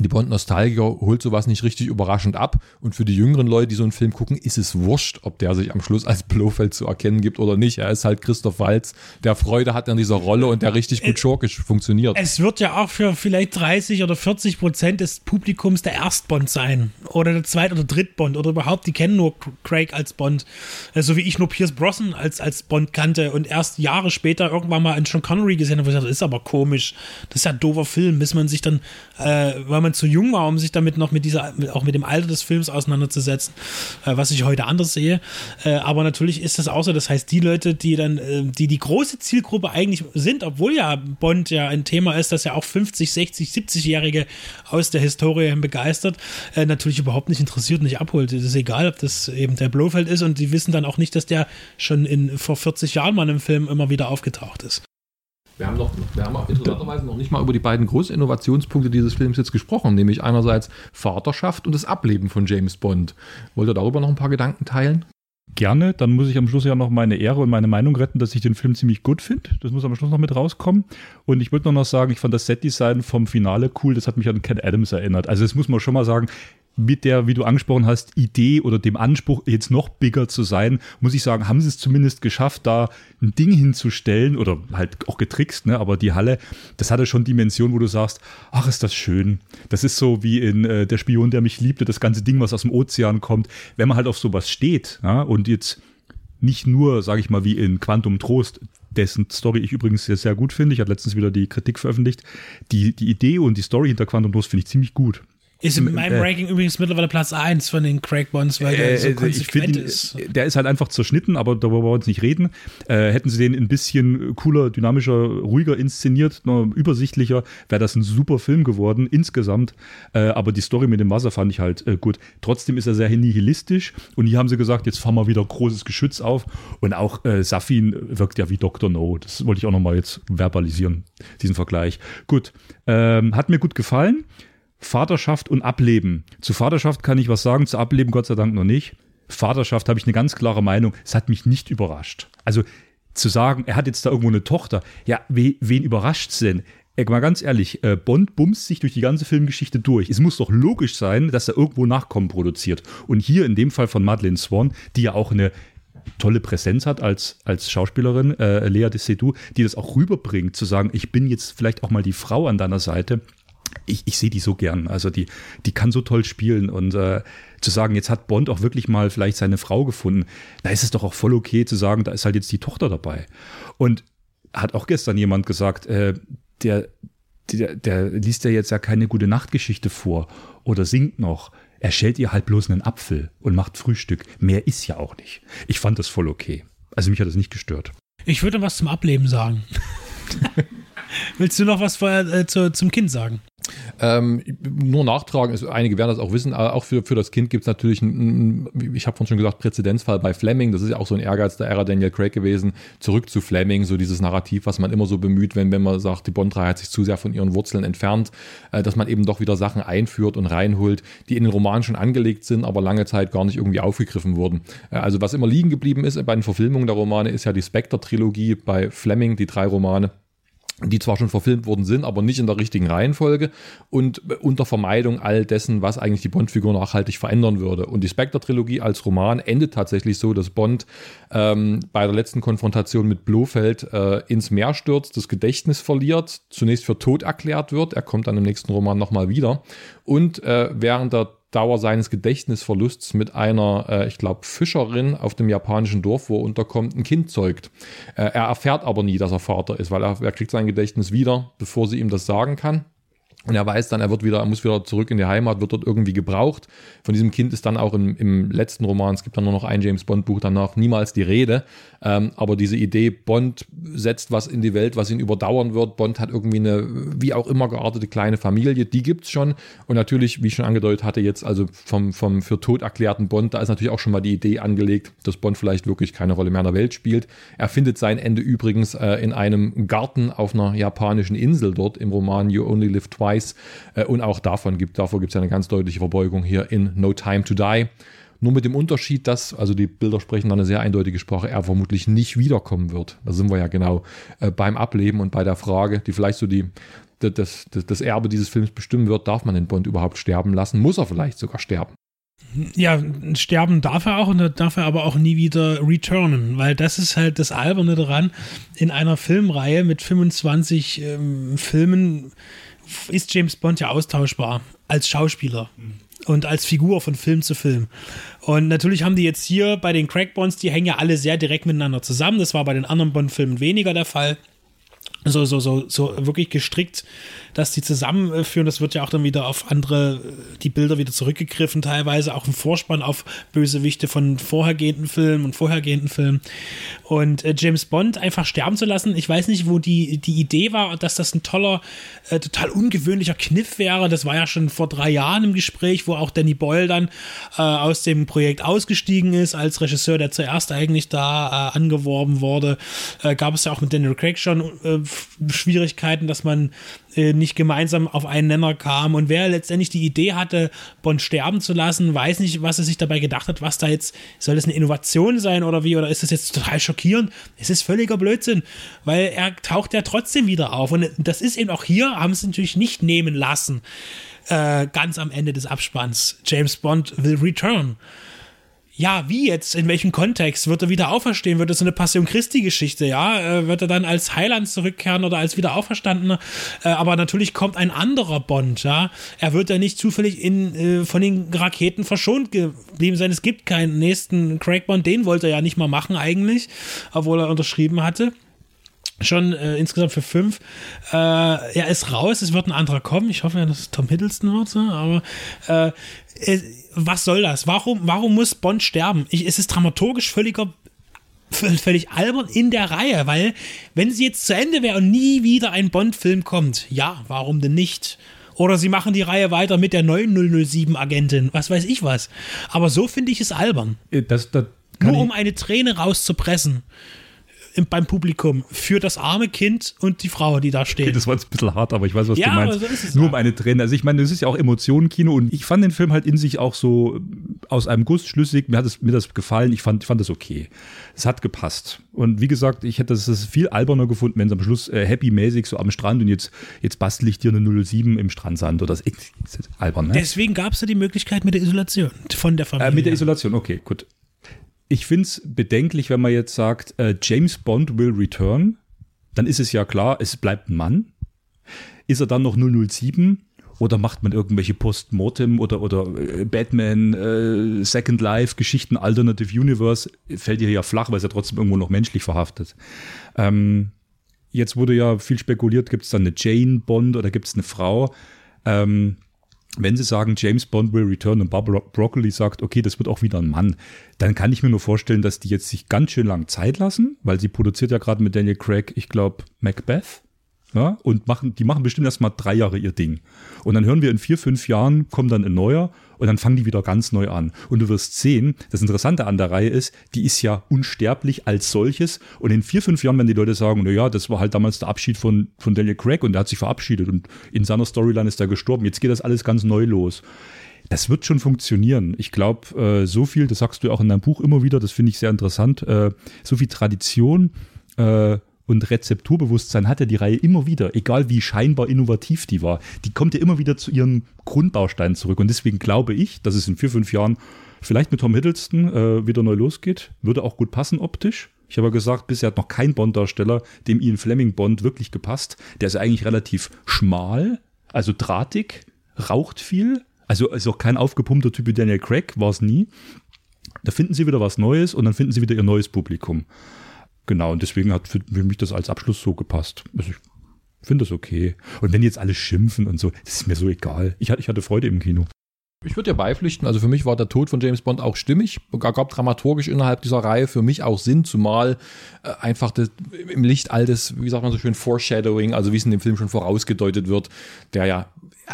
die Bond-Nostalgiker holt sowas nicht richtig überraschend ab. Und für die jüngeren Leute, die so einen Film gucken, ist es wurscht, ob der sich am Schluss als Blofeld zu erkennen gibt oder nicht. Er ist halt Christoph Waltz, der Freude hat an dieser Rolle und der richtig gut schurkisch funktioniert. Es wird ja auch für vielleicht 30 oder 40 Prozent des Publikums der Erstbond sein. Oder der Zweit- oder Drittbond. Oder überhaupt, die kennen nur Craig als Bond. So also wie ich nur Pierce Brosnan als, als Bond kannte und erst Jahre später irgendwann mal einen Sean Connery gesehen habe, wo ich dachte, das ist aber komisch. Das ist ja ein doofer Film, bis man sich dann, äh, weil man zu jung war, um sich damit noch mit dieser, auch mit dem Alter des Films auseinanderzusetzen, äh, was ich heute anders sehe. Äh, aber natürlich ist das auch so. Das heißt, die Leute, die dann, äh, die die große Zielgruppe eigentlich sind, obwohl ja Bond ja ein Thema ist, das ja auch 50, 60, 70-Jährige aus der Historie begeistert, äh, natürlich überhaupt nicht interessiert, nicht abholt. Es ist egal, ob das eben der Blofeld ist und die wissen dann auch nicht, dass der schon in, vor 40 Jahren mal im Film immer wieder aufgetaucht ist. Wir haben, noch, wir haben interessanterweise noch nicht mal über die beiden großen Innovationspunkte dieses Films jetzt gesprochen, nämlich einerseits Vaterschaft und das Ableben von James Bond. Wollt ihr darüber noch ein paar Gedanken teilen? Gerne, dann muss ich am Schluss ja noch meine Ehre und meine Meinung retten, dass ich den Film ziemlich gut finde. Das muss am Schluss noch mit rauskommen. Und ich würde noch sagen, ich fand das Setdesign vom Finale cool, das hat mich an Ken Adams erinnert. Also das muss man schon mal sagen, mit der, wie du angesprochen hast, Idee oder dem Anspruch, jetzt noch bigger zu sein, muss ich sagen, haben sie es zumindest geschafft, da ein Ding hinzustellen oder halt auch getrickst, ne? aber die Halle, das hatte schon Dimension, wo du sagst, ach, ist das schön. Das ist so wie in äh, Der Spion, der mich liebte, das ganze Ding, was aus dem Ozean kommt. Wenn man halt auf sowas steht ja? und jetzt nicht nur, sage ich mal, wie in Quantum Trost, dessen Story ich übrigens sehr, sehr gut finde. Ich hatte letztens wieder die Kritik veröffentlicht. Die, die Idee und die Story hinter Quantum Trost finde ich ziemlich gut. Ist in meinem äh, Ranking übrigens mittlerweile Platz 1 von den Craig Bonds, weil der äh, so konsequent find, ist. Der ist halt einfach zerschnitten, aber darüber wollen wir uns nicht reden. Äh, hätten sie den ein bisschen cooler, dynamischer, ruhiger inszeniert, noch übersichtlicher, wäre das ein super Film geworden insgesamt. Äh, aber die Story mit dem Wasser fand ich halt äh, gut. Trotzdem ist er sehr nihilistisch und hier haben sie gesagt, jetzt fahren wir wieder großes Geschütz auf. Und auch äh, Safin wirkt ja wie Dr. No. Das wollte ich auch nochmal jetzt verbalisieren, diesen Vergleich. Gut, ähm, hat mir gut gefallen. Vaterschaft und Ableben. Zu Vaterschaft kann ich was sagen, zu Ableben Gott sei Dank noch nicht. Vaterschaft habe ich eine ganz klare Meinung. Es hat mich nicht überrascht. Also zu sagen, er hat jetzt da irgendwo eine Tochter, ja, we, wen überrascht's denn? Ey, mal ganz ehrlich, äh, Bond bumst sich durch die ganze Filmgeschichte durch. Es muss doch logisch sein, dass er irgendwo Nachkommen produziert. Und hier in dem Fall von Madeleine Swan, die ja auch eine tolle Präsenz hat als, als Schauspielerin, äh, Lea de Sedou, die das auch rüberbringt, zu sagen, ich bin jetzt vielleicht auch mal die Frau an deiner Seite ich, ich sehe die so gern. Also die, die kann so toll spielen und äh, zu sagen, jetzt hat Bond auch wirklich mal vielleicht seine Frau gefunden, da ist es doch auch voll okay zu sagen, da ist halt jetzt die Tochter dabei. Und hat auch gestern jemand gesagt, äh, der, der, der liest ja jetzt ja keine gute Nachtgeschichte vor oder singt noch. Er schält ihr halt bloß einen Apfel und macht Frühstück. Mehr ist ja auch nicht. Ich fand das voll okay. Also mich hat das nicht gestört. Ich würde was zum Ableben sagen. Willst du noch was vorher äh, zu, zum Kind sagen? Ähm, nur nachtragen, ist, einige werden das auch wissen, aber auch für, für das Kind gibt es natürlich, einen, ich habe vorhin schon gesagt, Präzedenzfall bei Fleming, das ist ja auch so ein Ehrgeiz der Ära Daniel Craig gewesen, zurück zu Fleming, so dieses Narrativ, was man immer so bemüht, wenn, wenn man sagt, die Bond-Reihe hat sich zu sehr von ihren Wurzeln entfernt, äh, dass man eben doch wieder Sachen einführt und reinholt, die in den Roman schon angelegt sind, aber lange Zeit gar nicht irgendwie aufgegriffen wurden. Äh, also was immer liegen geblieben ist bei den Verfilmungen der Romane, ist ja die Spectre-Trilogie bei Fleming, die drei Romane die zwar schon verfilmt worden sind, aber nicht in der richtigen Reihenfolge und unter Vermeidung all dessen, was eigentlich die Bond-Figur nachhaltig verändern würde. Und die Spectre-Trilogie als Roman endet tatsächlich so, dass Bond ähm, bei der letzten Konfrontation mit Blofeld äh, ins Meer stürzt, das Gedächtnis verliert, zunächst für tot erklärt wird, er kommt dann im nächsten Roman nochmal wieder und äh, während der Dauer seines Gedächtnisverlusts mit einer, äh, ich glaube, Fischerin auf dem japanischen Dorf, wo er unterkommt, ein Kind zeugt. Äh, er erfährt aber nie, dass er Vater ist, weil er, er kriegt sein Gedächtnis wieder, bevor sie ihm das sagen kann. Und er weiß dann, er wird wieder, er muss wieder zurück in die Heimat, wird dort irgendwie gebraucht. Von diesem Kind ist dann auch im, im letzten Roman, es gibt dann nur noch ein James Bond Buch danach, niemals die Rede. Ähm, aber diese Idee, Bond setzt was in die Welt, was ihn überdauern wird. Bond hat irgendwie eine, wie auch immer geartete kleine Familie, die gibt's schon. Und natürlich, wie ich schon angedeutet hatte, jetzt also vom, vom für tot erklärten Bond, da ist natürlich auch schon mal die Idee angelegt, dass Bond vielleicht wirklich keine Rolle mehr in der Welt spielt. Er findet sein Ende übrigens äh, in einem Garten auf einer japanischen Insel dort im Roman You Only Live Twice weiß. Äh, und auch davon gibt, davor gibt es eine ganz deutliche Verbeugung hier in No Time to Die. Nur mit dem Unterschied, dass, also die Bilder sprechen dann eine sehr eindeutige Sprache, er vermutlich nicht wiederkommen wird. Da sind wir ja genau äh, beim Ableben und bei der Frage, die vielleicht so die, das, das, das Erbe dieses Films bestimmen wird, darf man den Bond überhaupt sterben lassen? Muss er vielleicht sogar sterben? Ja, sterben darf er auch und darf er aber auch nie wieder returnen, weil das ist halt das Alberne daran. In einer Filmreihe mit 25 ähm, Filmen ist James Bond ja austauschbar als Schauspieler. Und als Figur von Film zu Film. Und natürlich haben die jetzt hier bei den Craig Bonds, die hängen ja alle sehr direkt miteinander zusammen. Das war bei den anderen Bond-Filmen weniger der Fall. So, so, so, so wirklich gestrickt, dass die zusammenführen. Das wird ja auch dann wieder auf andere, die Bilder wieder zurückgegriffen, teilweise auch im Vorspann auf Bösewichte von vorhergehenden Filmen und vorhergehenden Filmen. Und äh, James Bond einfach sterben zu lassen, ich weiß nicht, wo die, die Idee war, dass das ein toller, äh, total ungewöhnlicher Kniff wäre. Das war ja schon vor drei Jahren im Gespräch, wo auch Danny Boyle dann äh, aus dem Projekt ausgestiegen ist, als Regisseur, der zuerst eigentlich da äh, angeworben wurde. Äh, gab es ja auch mit Daniel Craig schon äh, Schwierigkeiten, dass man äh, nicht gemeinsam auf einen Nenner kam. Und wer letztendlich die Idee hatte, Bond sterben zu lassen, weiß nicht, was er sich dabei gedacht hat, was da jetzt, soll das eine Innovation sein oder wie, oder ist das jetzt total schockierend? Es ist völliger Blödsinn, weil er taucht ja trotzdem wieder auf. Und das ist eben auch hier, haben sie natürlich nicht nehmen lassen. Äh, ganz am Ende des Abspanns. James Bond will return ja, wie jetzt, in welchem Kontext? Wird er wieder auferstehen? Wird es eine Passion Christi-Geschichte, ja? Äh, wird er dann als Heiland zurückkehren oder als Wiederauferstandener? Äh, aber natürlich kommt ein anderer Bond, ja? Er wird ja nicht zufällig in, äh, von den Raketen verschont geblieben sein. Es gibt keinen nächsten Craig Bond, den wollte er ja nicht mal machen eigentlich, obwohl er unterschrieben hatte schon äh, insgesamt für fünf. Äh, er ist raus, es wird ein anderer kommen. Ich hoffe ja, dass es Tom Hiddleston wird, ne? aber äh, was soll das? Warum, warum muss Bond sterben? Ich, es ist dramaturgisch völliger völlig albern in der Reihe, weil wenn sie jetzt zu Ende wäre und nie wieder ein Bond-Film kommt, ja, warum denn nicht? Oder sie machen die Reihe weiter mit der neuen 007-Agentin, was weiß ich was. Aber so finde ich es albern. Äh, das, das Nur um eine Träne rauszupressen beim Publikum für das arme Kind und die Frau, die da steht. Okay, das war jetzt ein bisschen hart, aber ich weiß, was ja, du meinst. So ist es Nur um eine Träne. Also ich meine, das ist ja auch Emotionenkino und ich fand den Film halt in sich auch so aus einem Guss schlüssig. Mir hat es, mir das gefallen. Ich fand, ich fand das okay. Es hat gepasst. Und wie gesagt, ich hätte es viel alberner gefunden, wenn es am Schluss äh, happy-mäßig so am Strand und jetzt, jetzt bastel ich dir eine 07 im Strandsand oder das ist albern. Ne? Deswegen gab es ja die Möglichkeit mit der Isolation von der Familie. Äh, mit der Isolation, okay, gut ich finde es bedenklich, wenn man jetzt sagt, äh, James Bond will return, dann ist es ja klar, es bleibt ein Mann. Ist er dann noch 007 oder macht man irgendwelche Postmortem oder, oder äh, Batman, äh, Second Life, Geschichten, Alternative Universe, fällt hier ja flach, weil es ja trotzdem irgendwo noch menschlich verhaftet. Ähm, jetzt wurde ja viel spekuliert, gibt es dann eine Jane Bond oder gibt es eine Frau? Ähm, wenn sie sagen, James Bond will return und Barbara Broccoli sagt, okay, das wird auch wieder ein Mann, dann kann ich mir nur vorstellen, dass die jetzt sich ganz schön lang Zeit lassen, weil sie produziert ja gerade mit Daniel Craig, ich glaube, Macbeth. Ja, und machen, die machen bestimmt erst mal drei Jahre ihr Ding. Und dann hören wir in vier, fünf Jahren, kommt dann ein neuer und dann fangen die wieder ganz neu an. Und du wirst sehen, das Interessante an der Reihe ist, die ist ja unsterblich als solches. Und in vier, fünf Jahren, wenn die Leute sagen, na ja, das war halt damals der Abschied von, von Daniel Craig und der hat sich verabschiedet und in seiner Storyline ist er gestorben. Jetzt geht das alles ganz neu los. Das wird schon funktionieren. Ich glaube, äh, so viel, das sagst du auch in deinem Buch immer wieder, das finde ich sehr interessant, äh, so viel Tradition, äh, und Rezepturbewusstsein hat ja die Reihe immer wieder, egal wie scheinbar innovativ die war. Die kommt ja immer wieder zu ihren Grundbausteinen zurück. Und deswegen glaube ich, dass es in vier, fünf Jahren vielleicht mit Tom Hiddleston äh, wieder neu losgeht. Würde auch gut passen optisch. Ich habe ja gesagt, bisher hat noch kein Bond-Darsteller dem Ian Fleming Bond wirklich gepasst. Der ist ja eigentlich relativ schmal, also drahtig, raucht viel. Also, also kein aufgepumpter Typ wie Daniel Craig war es nie. Da finden sie wieder was Neues und dann finden sie wieder ihr neues Publikum. Genau, und deswegen hat für, für mich das als Abschluss so gepasst. Also ich finde das okay. Und wenn jetzt alle schimpfen und so, das ist mir so egal. Ich, ich hatte Freude im Kino. Ich würde dir beipflichten, also für mich war der Tod von James Bond auch stimmig, gab dramaturgisch innerhalb dieser Reihe für mich auch Sinn, zumal äh, einfach das, im Licht all des, wie sagt man so schön, Foreshadowing, also wie es in dem Film schon vorausgedeutet wird, der ja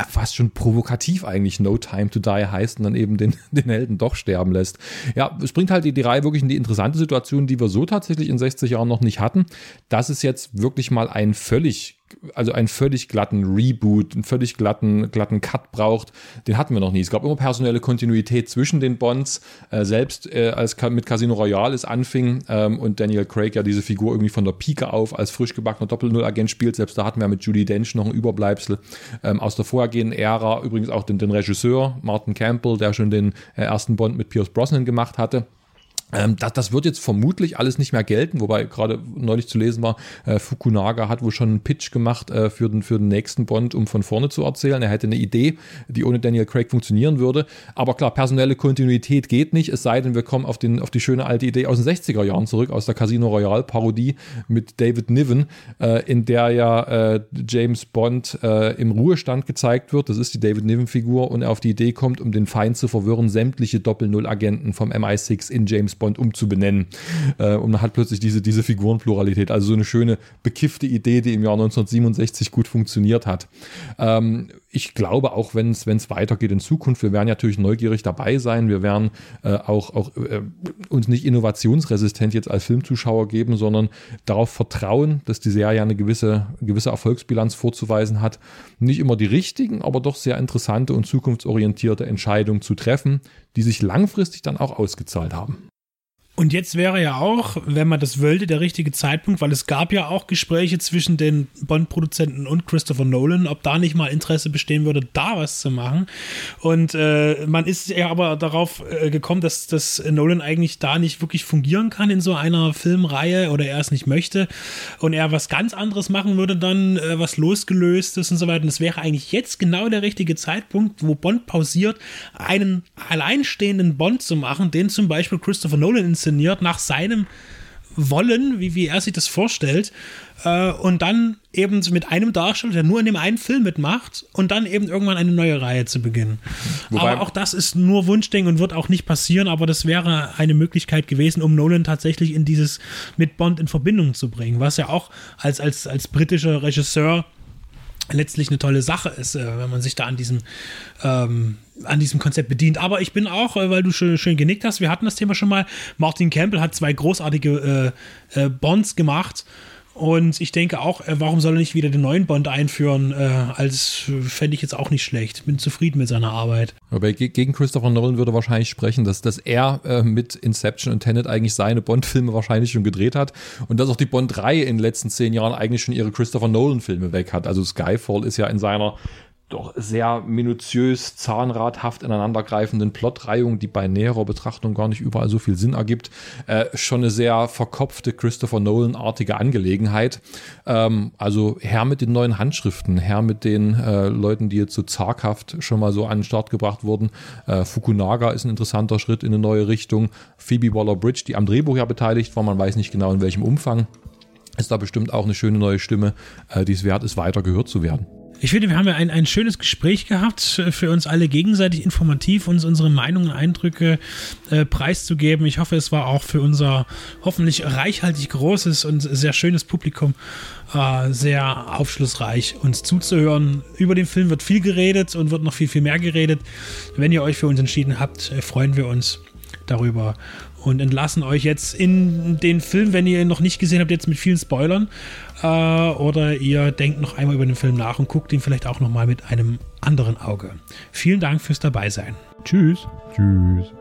fast schon provokativ eigentlich No Time to Die heißt und dann eben den, den Helden doch sterben lässt. Ja, es bringt halt die, die Reihe wirklich in die interessante Situation, die wir so tatsächlich in 60 Jahren noch nicht hatten, dass es jetzt wirklich mal einen völlig also einen völlig glatten Reboot, einen völlig glatten, glatten Cut braucht, den hatten wir noch nie. Es gab immer personelle Kontinuität zwischen den Bonds, äh, selbst äh, als mit Casino Royale es anfing ähm, und Daniel Craig ja diese Figur irgendwie von der Pike auf als frisch gebackener Doppel-Null-Agent spielt, selbst da hatten wir mit Judy Dench noch ein Überbleibsel ähm, aus der vorhergehenden Ära, übrigens auch den, den Regisseur Martin Campbell, der schon den äh, ersten Bond mit Pierce Brosnan gemacht hatte. Ähm, das, das wird jetzt vermutlich alles nicht mehr gelten, wobei gerade neulich zu lesen war, äh, Fukunaga hat wohl schon einen Pitch gemacht äh, für, den, für den nächsten Bond, um von vorne zu erzählen. Er hätte eine Idee, die ohne Daniel Craig funktionieren würde. Aber klar, personelle Kontinuität geht nicht, es sei denn, wir kommen auf, den, auf die schöne alte Idee aus den 60er Jahren zurück, aus der Casino Royale Parodie mit David Niven, äh, in der ja äh, James Bond äh, im Ruhestand gezeigt wird. Das ist die David Niven-Figur und er auf die Idee kommt, um den Feind zu verwirren, sämtliche Doppel-Null-Agenten vom MI6 in James Bond umzubenennen. Äh, und man hat plötzlich diese, diese Figurenpluralität. Also so eine schöne bekiffte Idee, die im Jahr 1967 gut funktioniert hat. Ähm, ich glaube, auch wenn es weitergeht in Zukunft, wir werden natürlich neugierig dabei sein. Wir werden äh, auch, auch äh, uns nicht innovationsresistent jetzt als Filmzuschauer geben, sondern darauf vertrauen, dass die Serie eine gewisse, gewisse Erfolgsbilanz vorzuweisen hat. Nicht immer die richtigen, aber doch sehr interessante und zukunftsorientierte Entscheidungen zu treffen, die sich langfristig dann auch ausgezahlt haben. Und jetzt wäre ja auch, wenn man das wollte, der richtige Zeitpunkt, weil es gab ja auch Gespräche zwischen den Bond-Produzenten und Christopher Nolan, ob da nicht mal Interesse bestehen würde, da was zu machen. Und äh, man ist ja aber darauf äh, gekommen, dass, dass Nolan eigentlich da nicht wirklich fungieren kann in so einer Filmreihe oder er es nicht möchte und er was ganz anderes machen würde dann, äh, was losgelöst ist und so weiter. Und es wäre eigentlich jetzt genau der richtige Zeitpunkt, wo Bond pausiert, einen alleinstehenden Bond zu machen, den zum Beispiel Christopher Nolan inszeniert inszeniert nach seinem Wollen, wie, wie er sich das vorstellt. Äh, und dann eben mit einem Darsteller, der nur in dem einen Film mitmacht und dann eben irgendwann eine neue Reihe zu beginnen. Wobei, aber auch das ist nur Wunschdenken und wird auch nicht passieren, aber das wäre eine Möglichkeit gewesen, um Nolan tatsächlich in dieses mit Bond in Verbindung zu bringen, was ja auch als, als, als britischer Regisseur letztlich eine tolle Sache ist, äh, wenn man sich da an diesem ähm, an diesem Konzept bedient. Aber ich bin auch, äh, weil du schön, schön genickt hast, wir hatten das Thema schon mal. Martin Campbell hat zwei großartige äh, äh, Bonds gemacht. Und ich denke auch, äh, warum soll er nicht wieder den neuen Bond einführen? Äh, als fände ich jetzt auch nicht schlecht. Bin zufrieden mit seiner Arbeit. Aber gegen Christopher Nolan würde wahrscheinlich sprechen, dass, dass er äh, mit Inception und Tenet eigentlich seine Bond-Filme wahrscheinlich schon gedreht hat und dass auch die Bond-Reihe in den letzten zehn Jahren eigentlich schon ihre Christopher Nolan-Filme weg hat. Also Skyfall ist ja in seiner doch sehr minutiös, zahnradhaft ineinandergreifenden Plotreihung, die bei näherer Betrachtung gar nicht überall so viel Sinn ergibt, äh, schon eine sehr verkopfte Christopher Nolan-artige Angelegenheit. Ähm, also her mit den neuen Handschriften, her mit den äh, Leuten, die jetzt so zaghaft schon mal so an den Start gebracht wurden. Äh, Fukunaga ist ein interessanter Schritt in eine neue Richtung. Phoebe Waller-Bridge, die am Drehbuch ja beteiligt war, man weiß nicht genau in welchem Umfang, ist da bestimmt auch eine schöne neue Stimme, äh, die es wert ist, weiter gehört zu werden. Ich finde, wir haben ja ein, ein schönes Gespräch gehabt, äh, für uns alle gegenseitig informativ, uns unsere Meinungen, Eindrücke äh, preiszugeben. Ich hoffe, es war auch für unser hoffentlich reichhaltig großes und sehr schönes Publikum äh, sehr aufschlussreich, uns zuzuhören. Über den Film wird viel geredet und wird noch viel, viel mehr geredet. Wenn ihr euch für uns entschieden habt, äh, freuen wir uns darüber und entlassen euch jetzt in den Film, wenn ihr ihn noch nicht gesehen habt, jetzt mit vielen Spoilern. Äh, oder ihr denkt noch einmal über den Film nach und guckt ihn vielleicht auch nochmal mit einem anderen Auge. Vielen Dank fürs Dabeisein. Tschüss. Tschüss.